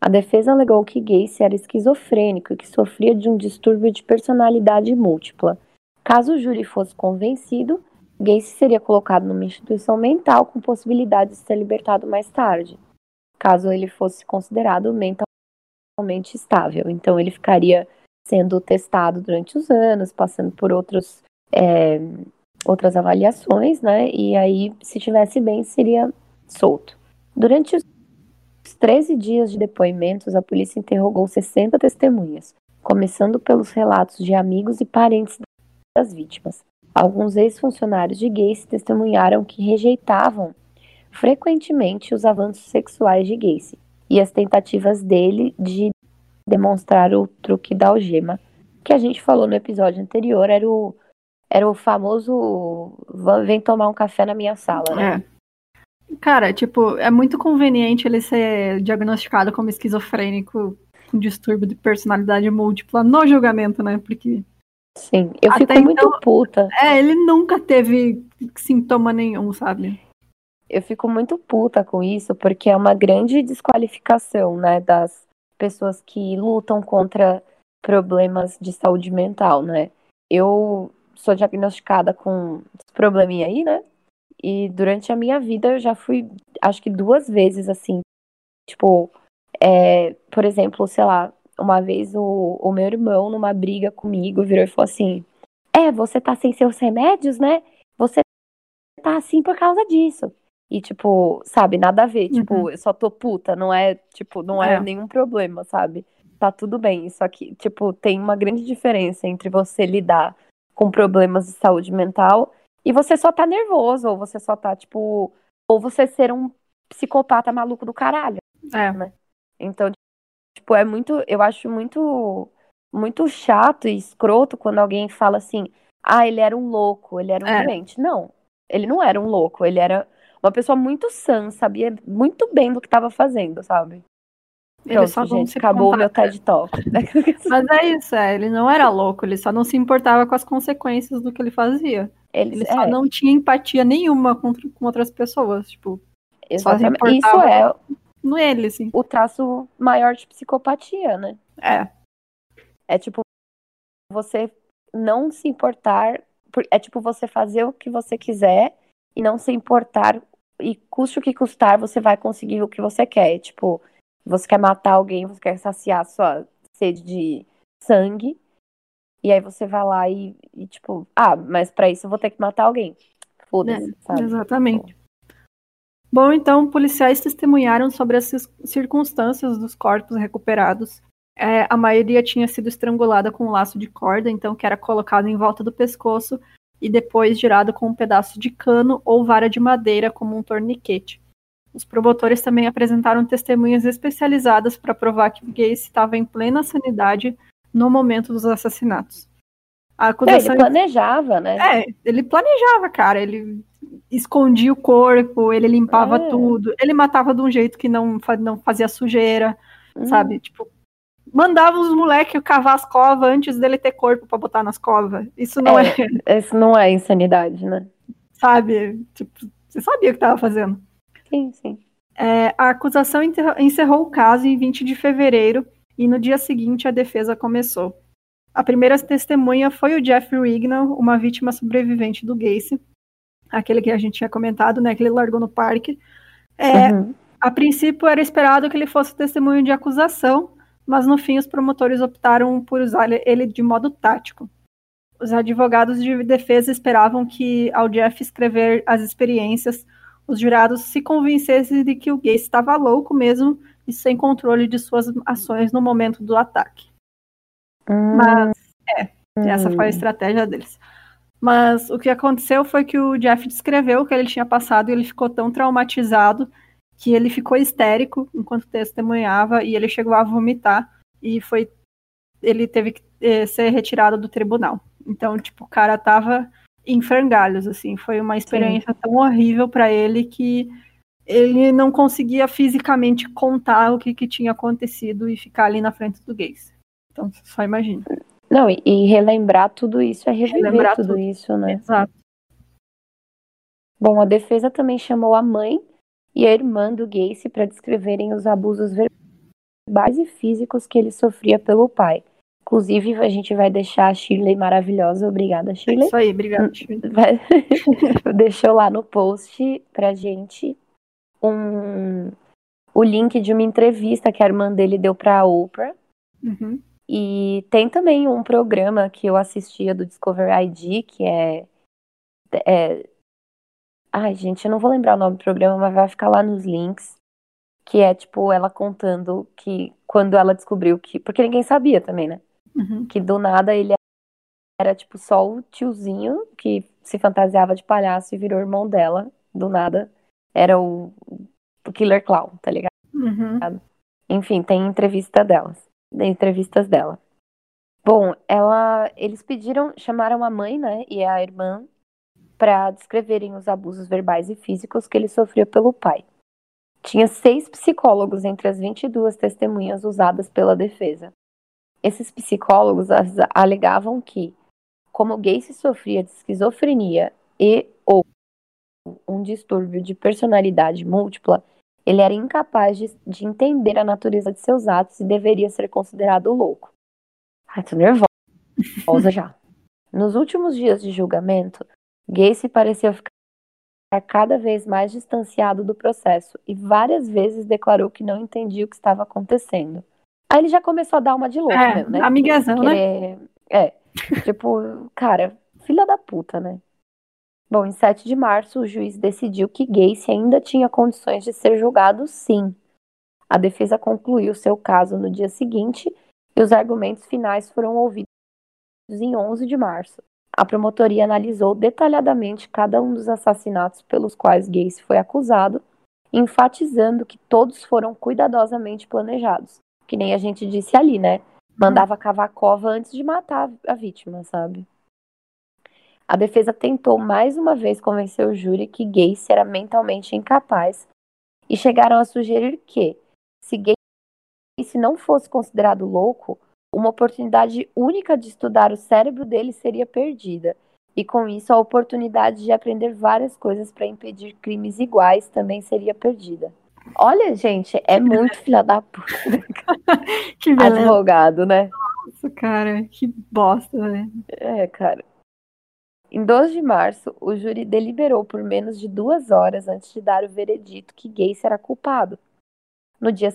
A defesa alegou que Gacy era esquizofrênico e que sofria de um distúrbio de personalidade múltipla. Caso o júri fosse convencido, Gacy seria colocado numa instituição mental com possibilidade de ser libertado mais tarde, caso ele fosse considerado mentalmente estável. Então ele ficaria sendo testado durante os anos, passando por outros, é, outras avaliações, né? E aí, se tivesse bem, seria solto. Durante os 13 dias de depoimentos, a polícia interrogou 60 testemunhas, começando pelos relatos de amigos e parentes das vítimas. Alguns ex-funcionários de Gacy testemunharam que rejeitavam frequentemente os avanços sexuais de Gacy e as tentativas dele de demonstrar o truque da algema, que a gente falou no episódio anterior, era o, era o famoso "Vã- vem tomar um café na minha sala, né? É. Cara, tipo, é muito conveniente ele ser diagnosticado como esquizofrênico com distúrbio de personalidade múltipla no julgamento, né? Porque Sim, eu fico muito então- puta. é, ele nunca teve sintoma nenhum, sabe? Eu fico muito puta com isso, porque é uma grande desqualificação, né, das pessoas que lutam contra problemas de saúde mental, né? Eu sou diagnosticada com esse probleminha aí, né? E durante a minha vida eu já fui, acho que duas vezes, assim, tipo, é, por exemplo, sei lá, uma vez o, o meu irmão, numa briga comigo, virou e falou assim: É, você tá sem seus remédios, né? Você tá assim por causa disso. E, tipo, sabe, nada a ver. Tipo, Uhum. eu só tô puta, não é, tipo, não é, É. nenhum problema, sabe? Tá tudo bem. Só que, tipo, tem uma grande diferença entre você lidar com problemas de saúde mental e você só tá nervoso, ou você só tá, tipo, ou você ser um psicopata maluco do caralho. É. Então, tipo, é muito, eu acho muito muito chato e escroto quando alguém fala assim: "Ah, ele era um louco, ele era um É. doente". Não, ele não era um louco, ele era uma pessoa muito sã, sabia muito bem do que estava fazendo, sabe? Ele Pronto, só não gente, se acabou o meu TED Talk. Mas é isso, é, ele não era louco, ele só não se importava com as consequências do que ele fazia. Eles, Ele só é, não tinha empatia nenhuma com, com outras pessoas, tipo, exatamente. Isso é no ele, assim. o traço maior de psicopatia, né? É, É tipo você não se importar, por- é tipo você fazer o que você quiser e não se importar e custe o que custar, você vai conseguir o que você quer. Tipo, você quer matar alguém, você quer saciar sua sede de sangue, e aí você vai lá e, e, tipo, ah, mas pra isso eu vou ter que matar alguém. Foda-se, sabe? exatamente. Bom, então, policiais testemunharam sobre as circunstâncias dos corpos recuperados. É, a maioria tinha sido estrangulada com um laço de corda, então que era colocado em volta do pescoço e depois girado com um pedaço de cano ou vara de madeira como um torniquete. Os promotores também apresentaram testemunhas especializadas para provar que Gacy estava em plena sanidade no momento dos assassinatos. A Não, acusação ele planejava, né? é, ele planejava, cara. Ele escondia o corpo, ele limpava É. tudo, ele matava de um jeito que não, não fazia sujeira, Hum, sabe? Tipo, mandava os moleques cavar as covas antes dele ter corpo pra botar nas covas. Isso não é, Isso não é insanidade, né? sabe? Tipo, você sabia o que tava fazendo. Sim, sim. É, a acusação encerrou o caso em 20 de fevereiro e no dia seguinte a defesa começou. A primeira testemunha foi o Jeffrey Wignall, uma vítima sobrevivente do Gacy, aquele que a gente tinha comentado, né, que ele largou no parque. É, uhum. A princípio era esperado que ele fosse testemunho de acusação, mas no fim os promotores optaram por usar ele de modo tático. Os advogados de defesa esperavam que, ao Jeff escrever as experiências, os jurados se convencessem de que o Gacy estava louco mesmo e sem controle de suas ações no momento do ataque. Hum. Mas, é, essa foi a estratégia deles. Mas o que aconteceu foi que o Jeff descreveu o que ele tinha passado e ele ficou tão traumatizado que ele ficou histérico enquanto testemunhava e ele chegou a vomitar e foi ele teve que eh, ser retirado do tribunal. Então, tipo, o cara tava em frangalhos, assim, foi uma experiência Sim. tão horrível para ele que ele não conseguia fisicamente contar o que, que tinha acontecido e ficar ali na frente do gays. Então, só imagina. Não, e, e relembrar tudo isso é reviver relembrar tudo, tudo isso, né? Exato. Bom, a defesa também chamou a mãe e a irmã do Gacy para descreverem os abusos verbais e físicos que ele sofria pelo pai. Inclusive, a gente vai deixar a Shirley maravilhosa. Obrigada, Shirley. Isso aí, obrigada, Shirley. Deixou lá no post pra gente um, o link de uma entrevista que a irmã dele deu pra Oprah. Uhum. E tem também um programa que eu assistia do Discover ID, que é, é. Ai, gente, eu não vou lembrar o nome do programa, mas vai ficar lá nos links. Que é, tipo, ela contando que quando ela descobriu que. Porque ninguém sabia também, né? Uhum. Que do nada ele era, tipo, só o tiozinho que se fantasiava de palhaço e virou irmão dela. Do nada. Era o, o Killer Clown, tá ligado? Uhum. Enfim, tem entrevista delas entrevistas dela. Bom, ela, eles pediram, chamaram a mãe, né, e a irmã para descreverem os abusos verbais e físicos que ele sofria pelo pai. Tinha seis psicólogos entre as 22 testemunhas usadas pela defesa. Esses psicólogos alegavam que, como Gacy sofria de esquizofrenia e um distúrbio de personalidade múltipla, ele era incapaz de, de entender a natureza de seus atos e deveria ser considerado louco. Ai, tô nervosa já. Nos últimos dias de julgamento, Gacy pareceu ficar cada vez mais distanciado do processo e várias vezes declarou que não entendia o que estava acontecendo. Aí ele já começou a dar uma de louco, é, né? Amigazão, né? É, tipo, cara, filha da puta, né? Bom, em 7 de março, o juiz decidiu que Gacy ainda tinha condições de ser julgado sim. A defesa concluiu seu caso no dia seguinte e os argumentos finais foram ouvidos em 11 de março. A promotoria analisou detalhadamente cada um dos assassinatos pelos quais Gacy foi acusado, enfatizando que todos foram cuidadosamente planejados. Que nem a gente disse ali, né? Mandava cavar cova antes de matar a vítima, sabe? A defesa tentou mais uma vez convencer o júri que Gacy era mentalmente incapaz e chegaram a sugerir que, se Gacy não fosse considerado louco, uma oportunidade única de estudar o cérebro dele seria perdida, e com isso a oportunidade de aprender várias coisas para impedir crimes iguais também seria perdida. Olha, gente, é muito filha da puta. que beleza. Advogado, né? Nossa, cara, que bosta, né? É, cara. Em 12 de março, o júri deliberou por menos de duas horas antes de dar o veredito que Gacy era culpado. No dia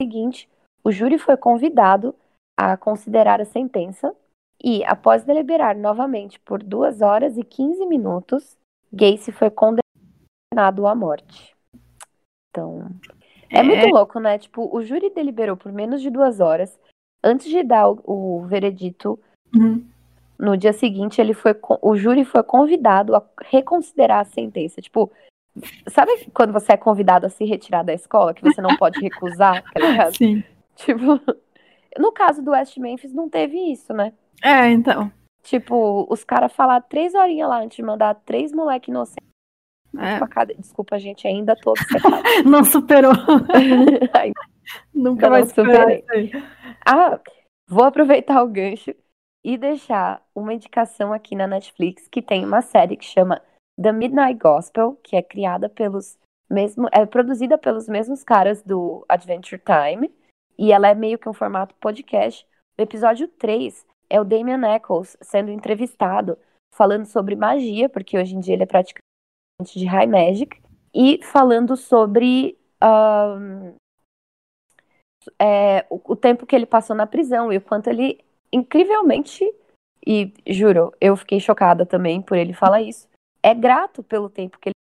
seguinte, o júri foi convidado a considerar a sentença e, após deliberar novamente por duas horas e 15 minutos, Gacy foi condenado à morte. Então, é, é muito louco, né? Tipo, o júri deliberou por menos de duas horas antes de dar o, o veredito. Uhum no dia seguinte, ele foi, o júri foi convidado a reconsiderar a sentença. Tipo, sabe quando você é convidado a se retirar da escola, que você não pode recusar, tá? Sim. Tipo, no caso do West Memphis, não teve isso, né? É, então. Tipo, os caras falaram três horinhas lá antes de mandar três moleques inocentes. É. Desculpa, gente, ainda tô não superou. Nunca vai superar. Ah, vou aproveitar o gancho e deixar uma indicação aqui na Netflix que tem uma série que chama The Midnight Gospel, que é criada pelos mesmo é produzida pelos mesmos caras do Adventure Time, e ela é meio que um formato podcast. O episódio 3 é o Damian Eccles sendo entrevistado, falando sobre magia, porque hoje em dia ele é praticante de High Magic, e falando sobre um, é, o, o tempo que ele passou na prisão e o quanto ele, incrivelmente, e juro, eu fiquei chocada também por ele falar isso, é grato pelo tempo que ele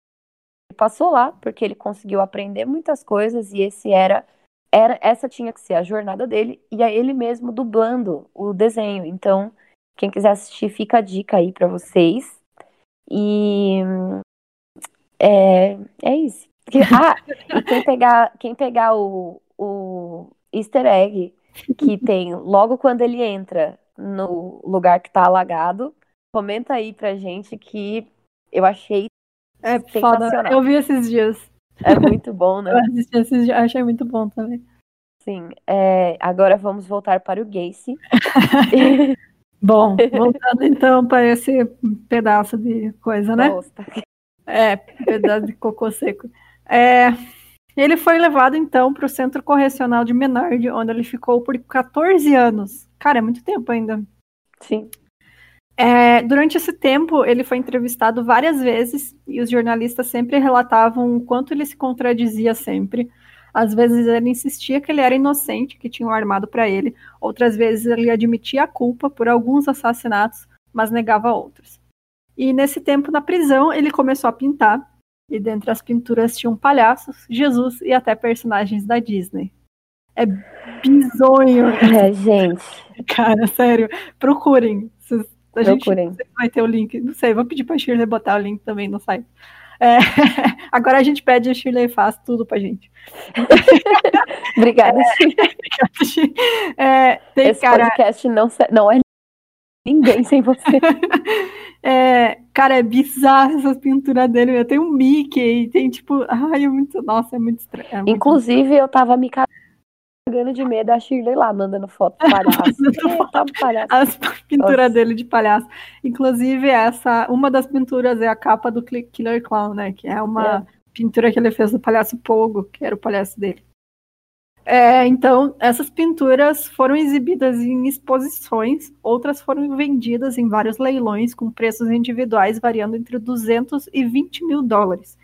passou lá, porque ele conseguiu aprender muitas coisas e esse era era essa tinha que ser a jornada dele e é ele mesmo dublando o desenho. Então, quem quiser assistir, fica a dica aí para vocês. E é, é isso. Ah, e quem pegar, quem pegar o, o easter egg que tem logo quando ele entra no lugar que tá alagado, comenta aí pra gente que eu achei é foda. Eu vi esses dias. É muito bom, né? Eu assisti esses dias, achei muito bom também. Sim. É, agora vamos voltar para o Gacy. bom, voltando então para esse pedaço de coisa, né? Bosta. É, pedaço de cocô seco. É, ele foi levado então para o Centro Correcional de Menard, onde ele ficou por 14 anos. Cara, é muito tempo ainda. Sim. É, durante esse tempo, ele foi entrevistado várias vezes e os jornalistas sempre relatavam o quanto ele se contradizia sempre. Às vezes ele insistia que ele era inocente, que tinham armado para ele. Outras vezes ele admitia a culpa por alguns assassinatos, mas negava outros. E nesse tempo na prisão, ele começou a pintar. E dentre as pinturas tinham palhaços, Jesus e até personagens da Disney. É bizonho. É, gente. Cara, sério. Procurem. A Procurem. gente vai ter o link. Não sei, vou pedir pra Shirley botar o link também no site. É, agora a gente pede a Shirley faz tudo pra gente. Obrigada, Shirley. É, tem Esse cara... podcast não, não é ninguém sem você. É, cara, é bizarro essas pinturas dele. Tem um Mickey, tem tipo. Ai, é muito. Nossa, é muito estranho. É muito Inclusive, eu tava me cagando de medo a Shirley lá, mandando foto do palhaço. é, palhaço. As pinturas dele de palhaço. Inclusive, essa, uma das pinturas é a capa do Killer Clown, né? Que é uma é. pintura que ele fez do palhaço Pogo, que era o palhaço dele. É, então, essas pinturas foram exibidas em exposições, outras foram vendidas em vários leilões com preços individuais variando entre 200 e 20 mil dólares.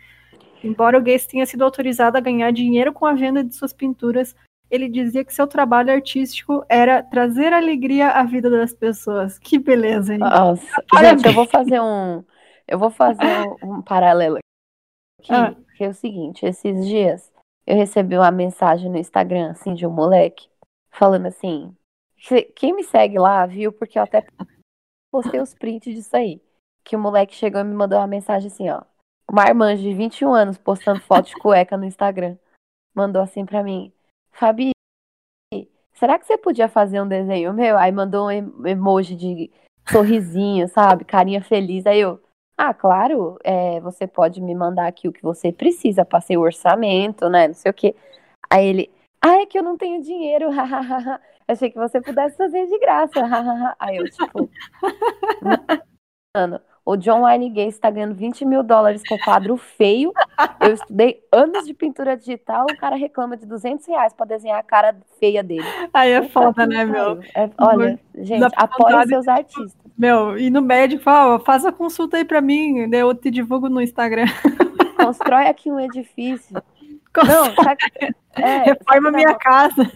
Embora o Gates tenha sido autorizado a ganhar dinheiro com a venda de suas pinturas, ele dizia que seu trabalho artístico era trazer alegria à vida das pessoas. Que beleza, hein? Nossa, gente, eu vou fazer um, eu vou fazer um, paralelo aqui, ah. que é o seguinte, esses dias eu recebi uma mensagem no Instagram, assim, de um moleque, falando assim, quem me segue lá viu, porque eu até postei os prints disso aí, que o moleque chegou e me mandou uma mensagem assim, ó, uma irmã de 21 anos postando foto de cueca no Instagram, mandou assim pra mim, Fabi, será que você podia fazer um desenho meu? Aí mandou um emoji de sorrisinho, sabe? Carinha feliz. Aí eu, ah, claro, é, você pode me mandar aqui o que você precisa, passei o orçamento, né? Não sei o quê. Aí ele, ah, é que eu não tenho dinheiro, hahaha. Achei que você pudesse fazer de graça, hahaha. Aí eu, tipo, mano, o John Wayne Gacy está ganhando 20 mil dólares com quadro feio. Eu estudei anos de pintura digital, o cara reclama de 200 reais para desenhar a cara feia dele. Aí é foda, né, meu? É, olha, gente, apoia seus artistas. Meu, e no médico, fala, faz a consulta aí para mim, né, eu te divulgo no Instagram. Constrói aqui um edifício. Não, sabe, é, Reforma minha casa.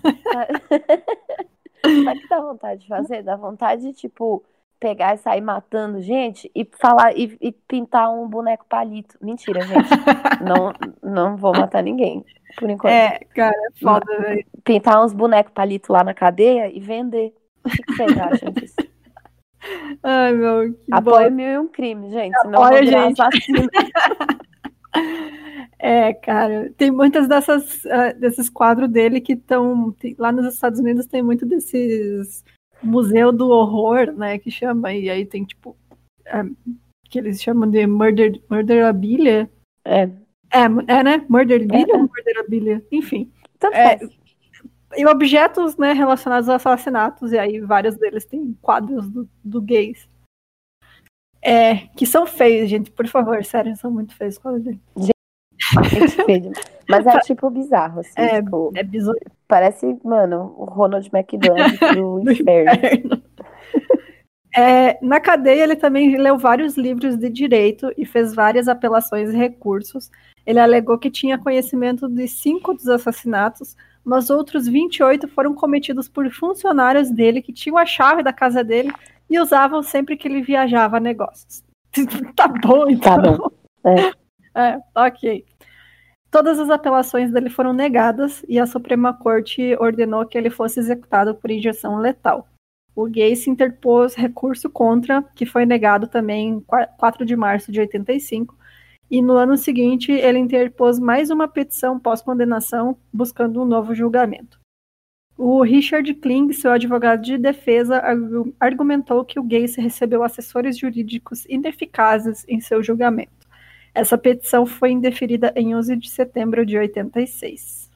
Sabe o que dá vontade de fazer? Dá vontade de, tipo, pegar e sair matando gente e falar e, e pintar um boneco palito. Mentira, gente. não, não vou matar ninguém, por enquanto. É, cara, é foda, velho. Pintar uns bonecos palito lá na cadeia e vender. O que vocês acham disso? Ai, meu. Apoia mil e um crime, gente. Senão gente. É, cara, tem muitas dessas uh, desses quadros dele que estão lá nos Estados Unidos tem muito desses Museu do Horror, né, que chama, e aí tem, tipo, é, que eles chamam de murder, Murderabilia. É. É, é né? Murderabilia é, ou Murderabilia? Enfim. Tanto é, e objetos, né, relacionados a assassinatos, e aí vários deles têm quadros do, do gays. É, que são feios, gente, por favor, sério, são muito feios os quadros dele. Mas é tipo bizarro, assim. É, tipo, é bizarro. Parece, mano, o Ronald McDonald do inferno. inferno. É, na cadeia, ele também leu vários livros de direito e fez várias apelações e recursos. Ele alegou que tinha conhecimento de cinco dos assassinatos, mas outros 28 foram cometidos por funcionários dele que tinham a chave da casa dele e usavam sempre que ele viajava a negócios. tá bom, então. Tá bom. É. É, ok. Todas as apelações dele foram negadas e a Suprema Corte ordenou que ele fosse executado por injeção letal. O Gacy interpôs recurso contra, que foi negado também em 4 de março de 85, e no ano seguinte ele interpôs mais uma petição pós-condenação buscando um novo julgamento. O Richard Kling, seu advogado de defesa, argumentou que o Gacy recebeu assessores jurídicos ineficazes em seu julgamento. Essa petição foi indeferida em 11 de setembro de 86.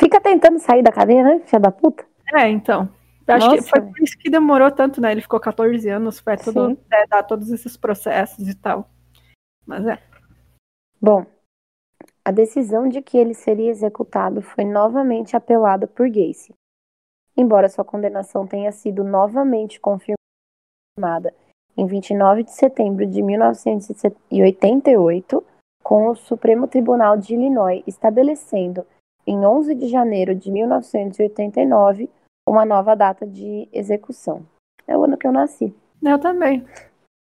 Fica tentando sair da cadeia, né, filha da puta? É, então. Acho Nossa. que foi por isso que demorou tanto, né? Ele ficou 14 anos, foi tudo é, dar todos esses processos e tal. Mas é. Bom, a decisão de que ele seria executado foi novamente apelada por Gacy. Embora sua condenação tenha sido novamente confirmada em 29 de setembro de 1988, com o Supremo Tribunal de Illinois estabelecendo, em 11 de janeiro de 1989, uma nova data de execução. É o ano que eu nasci. Eu também.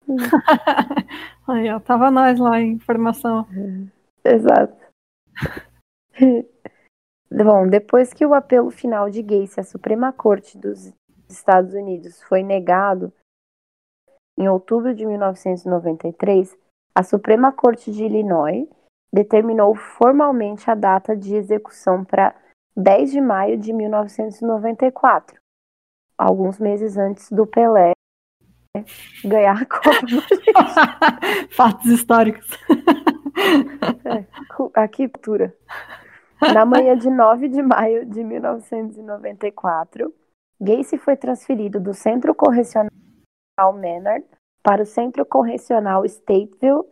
Aí, ó, tava nós lá em formação. Exato. Bom, depois que o apelo final de Gacy à Suprema Corte dos Estados Unidos foi negado, em outubro de 1993, a Suprema Corte de Illinois determinou formalmente a data de execução para 10 de maio de 1994, alguns meses antes do Pelé ganhar a Copa. Fatos históricos. É, aqui, cultura. Na manhã de 9 de maio de 1994, Gacy foi transferido do Centro Correcional Menard para o Centro Correcional Stateville,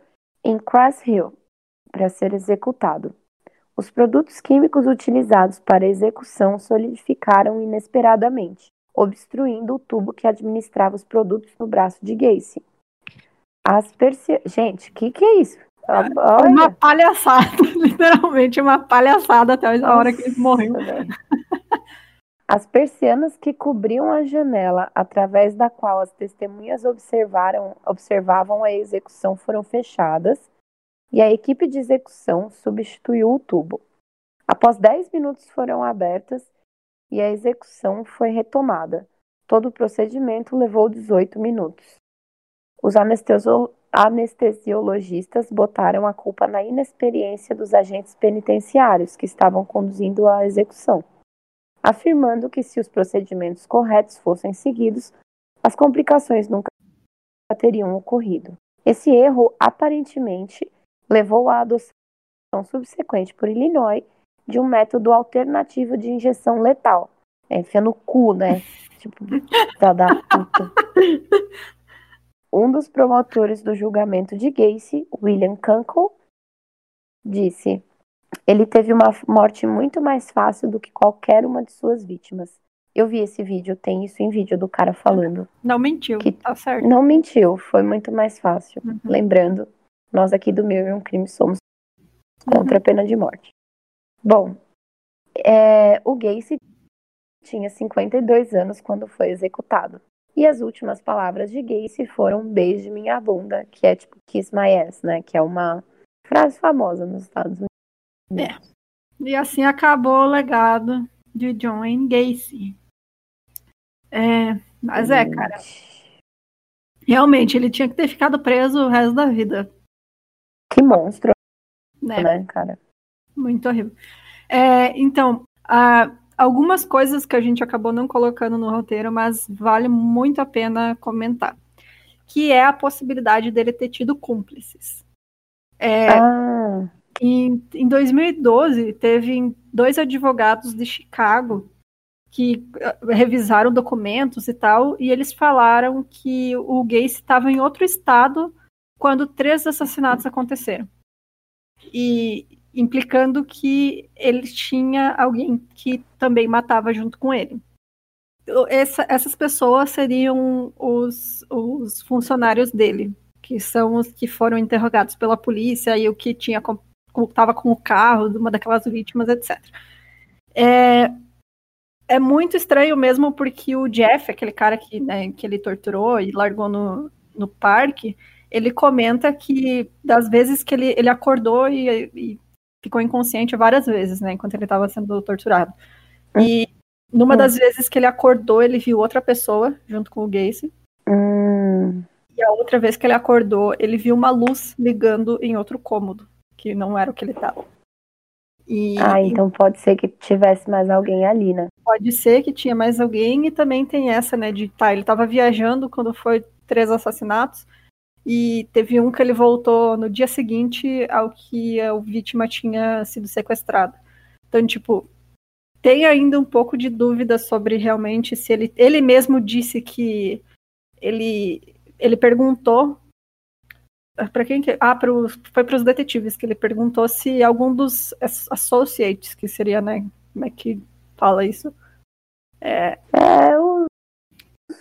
em Cross Hill, para ser executado. Os produtos químicos utilizados para a execução solidificaram inesperadamente, obstruindo o tubo que administrava os produtos no braço de Gacy. As persi... Gente, o que, que é isso? Olha. Uma palhaçada, literalmente uma palhaçada até a hora que ele morreu. As persianas que cobriam a janela através da qual as testemunhas observaram, observavam a execução foram fechadas e a equipe de execução substituiu o tubo. Após 10 minutos foram abertas e a execução foi retomada. Todo o procedimento levou 18 minutos. Os anestesiologistas botaram a culpa na inexperiência dos agentes penitenciários que estavam conduzindo a execução, afirmando que se os procedimentos corretos fossem seguidos, as complicações nunca teriam ocorrido. Esse erro aparentemente levou à adoção subsequente por Illinois de um método alternativo de injeção letal. É, enfia no cu, né? tipo, da, da puta. Um dos promotores do julgamento de Gacy, William Kunkel, disse: Ele teve uma morte muito mais fácil do que qualquer uma de suas vítimas. Eu vi esse vídeo, tem isso em vídeo do cara falando. Não mentiu, que tá certo. Não mentiu, foi muito mais fácil. Uhum. Lembrando, nós aqui do Meu e um Crime somos contra uhum. a pena de morte. Bom, é, o Gacy tinha 52 anos quando foi executado. E as últimas palavras de Gacy foram beije minha bunda, que é tipo kiss my ass, né? Que é uma frase famosa nos Estados Unidos. É. E assim acabou o legado de John Gacy. É, mas é, cara. Realmente, ele tinha que ter ficado preso o resto da vida. Que monstro, né, né cara? Muito horrível. É, então, a, algumas coisas que a gente acabou não colocando no roteiro, mas vale muito a pena comentar. Que é a possibilidade dele ter tido cúmplices. É, ah. em, em 2012, teve dois advogados de Chicago que eh, revisaram documentos e tal, e eles falaram que o Gacy estava em outro estado quando três assassinatos aconteceram. E implicando que ele tinha alguém que também matava junto com ele. essa, essas pessoas seriam os, os funcionários dele, que são os que foram interrogados pela polícia e o que tinha estava com o carro de uma daquelas vítimas, etc. É, é muito estranho mesmo porque o Jeff, aquele cara que, né, que ele torturou e largou no, no parque, ele comenta que das vezes que ele, ele acordou e, e ficou inconsciente várias vezes, né, enquanto ele estava sendo torturado. E numa hum. das vezes que ele acordou, ele viu outra pessoa junto com o Gacy. Hum. E a outra vez que ele acordou, ele viu uma luz ligando em outro cômodo, que não era o que ele estava. E, ah, então pode ser que tivesse mais alguém ali, né? Pode ser que tinha mais alguém e também tem essa, né, de tá, ele estava viajando quando foi três assassinatos e teve um que ele voltou no dia seguinte ao que a vítima tinha sido sequestrada. Então, tipo, tem ainda um pouco de dúvida sobre realmente se ele ele mesmo disse que ele ele perguntou para quem que ah pro, foi para os detetives que ele perguntou se algum dos associates que seria né como é que fala isso? É, é o...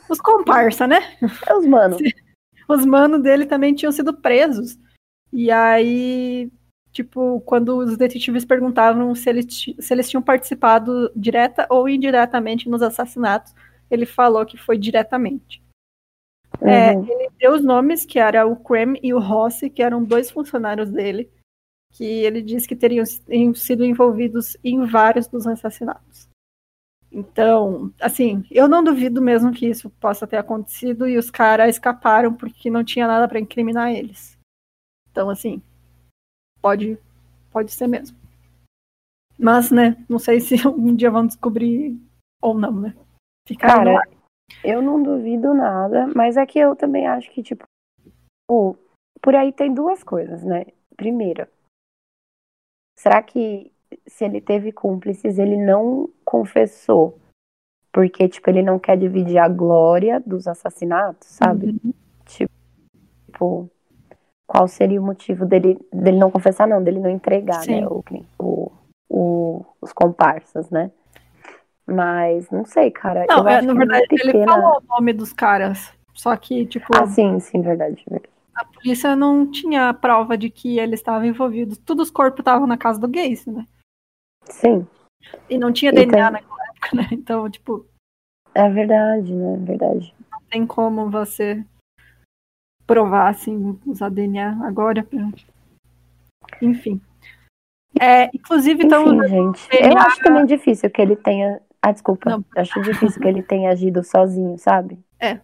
os comparsa né? É os manos os manos dele também tinham sido presos e aí tipo quando os detetives perguntavam se eles se eles tinham participado direta ou indiretamente nos assassinatos ele falou que foi diretamente é, uhum. É, ele deu os nomes, que era o Krem e o Rossi, que eram dois funcionários dele, que ele disse que teriam sido envolvidos em vários dos assassinatos. Então, assim, eu não duvido mesmo que isso possa ter acontecido e os caras escaparam porque não tinha nada para incriminar eles. Então, assim, pode, pode ser mesmo. Mas, né, não sei se um dia vão descobrir ou não, né? Ficar Cara, eu não duvido nada, mas é que eu também acho que, tipo, oh, por aí tem duas coisas, né? Primeira, será que se ele teve cúmplices, ele não confessou? Porque, tipo, ele não quer dividir a glória dos assassinatos, sabe? Uhum. Tipo, qual seria o motivo dele, dele não confessar, não, dele não entregar, né, Sim. né? O, o, o, os comparsas, né? Mas não sei, cara. Não, é, na verdade, é ele falou o nome dos caras. Só que, tipo. Ah, sim, sim, verdade, verdade. A polícia não tinha prova de que eles estavam envolvidos. Todos os corpos estavam na casa do Gacy, né? Sim. E não tinha DNA então... naquela época, né? Então, tipo. É verdade, né? É verdade. Não tem como você provar, assim, usar DNA agora. Pra... Enfim. É, inclusive, então. Enfim, gente. DNA... Eu acho também difícil que ele tenha ah, desculpa. Não. Acho difícil que ele tenha agido sozinho, sabe? É.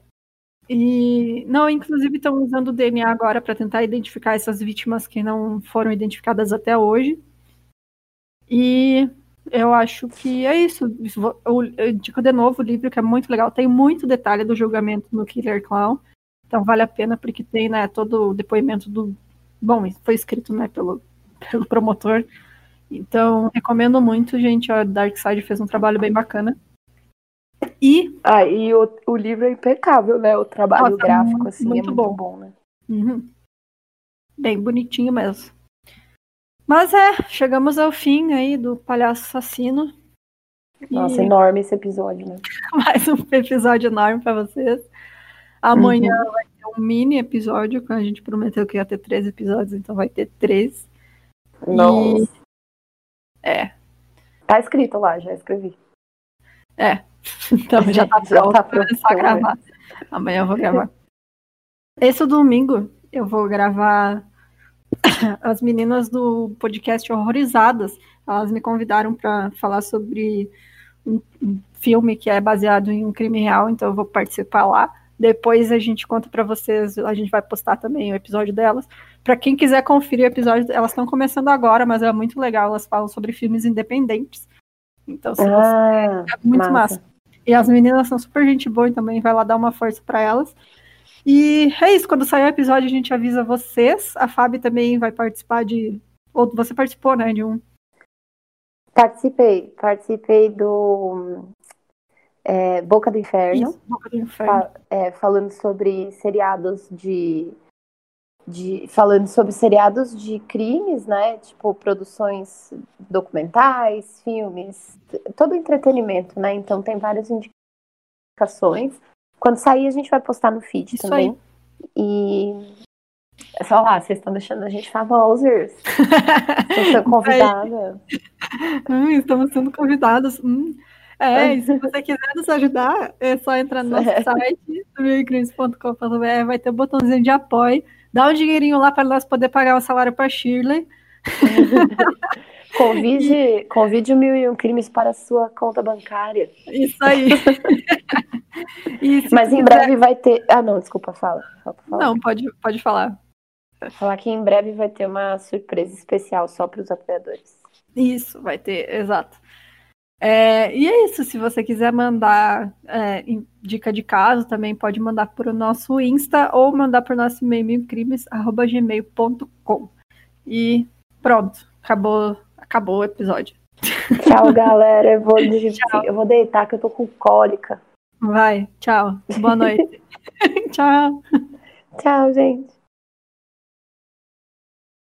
E não, inclusive estão usando o DNA agora para tentar identificar essas vítimas que não foram identificadas até hoje. E eu acho que é isso. Eu indico de novo o livro, que é muito legal. Tem muito detalhe do julgamento no Killer Clown. Então vale a pena, porque tem né, todo o depoimento do. Bom, foi escrito né, pelo, pelo promotor. Então, recomendo muito, gente. A Dark Side fez um trabalho bem bacana. E. Ah, e o, o livro é impecável, né? O trabalho Nossa, gráfico, muito, assim, muito é muito bom, bom né? Uhum. Bem bonitinho mesmo. Mas é, chegamos ao fim aí do Palhaço Assassino. Nossa, e... enorme esse episódio, né? Mais um episódio enorme para vocês. Amanhã uhum. vai ter um mini episódio, que a gente prometeu que ia ter três episódios, então vai ter três. Nossa. E é. Tá escrito lá, já escrevi. É. Então já tá pronto. Já tá pronto só gravar. Amanhã eu vou gravar. Esse domingo eu vou gravar as meninas do podcast Horrorizadas. Elas me convidaram para falar sobre um, um, filme que é baseado em um crime real, então eu vou participar lá. Depois a gente conta para vocês, a gente vai postar também o episódio delas. Para quem quiser conferir o episódio, elas estão começando agora, mas é muito legal. Elas falam sobre filmes independentes. Então, se ah, você. É muito massa. massa. E as meninas são super gente boa também, vai lá dar uma força para elas. E é isso, quando sair o episódio, a gente avisa vocês. A Fábio também vai participar de. Ou você participou, né? De um. Participei. Participei do. É, Boca do Inferno. Isso, Boca do Inferno. Fa é, falando sobre seriados de de, falando sobre seriados de crimes, né? Tipo, produções documentais, filmes, todo entretenimento, né? Então tem vários notificações. Quando sair, a gente vai postar no feed Isso também. aí. E é só lá, vocês estão deixando a gente famosos. Eu sou convidada. Hum, estamos sendo convidados. Hum. É, e se você quiser nos ajudar, é só entrar no nosso É. site, milcrimes.com.br, vai ter um botãozinho de apoio. Dá um dinheirinho lá para nós poder pagar o salário para Shirley. Convide, convide o Mil e Um Crimes para a sua conta bancária. Isso aí. Mas em breve vai ter. Ah, não, desculpa, fala. Falar. Não, pode, pode falar. Falar que em breve vai ter uma surpresa especial só para os apoiadores. Isso, vai ter, exato. É, e é isso, se você quiser mandar é, dica de caso, também pode mandar para o nosso Insta ou mandar para o nosso e-mail milcrimes.gmail.com. E pronto, acabou, acabou o episódio. Tchau, galera. Eu vou, Tchau. eu vou deitar que eu tô com cólica. Vai, tchau, boa noite. tchau. Tchau, gente.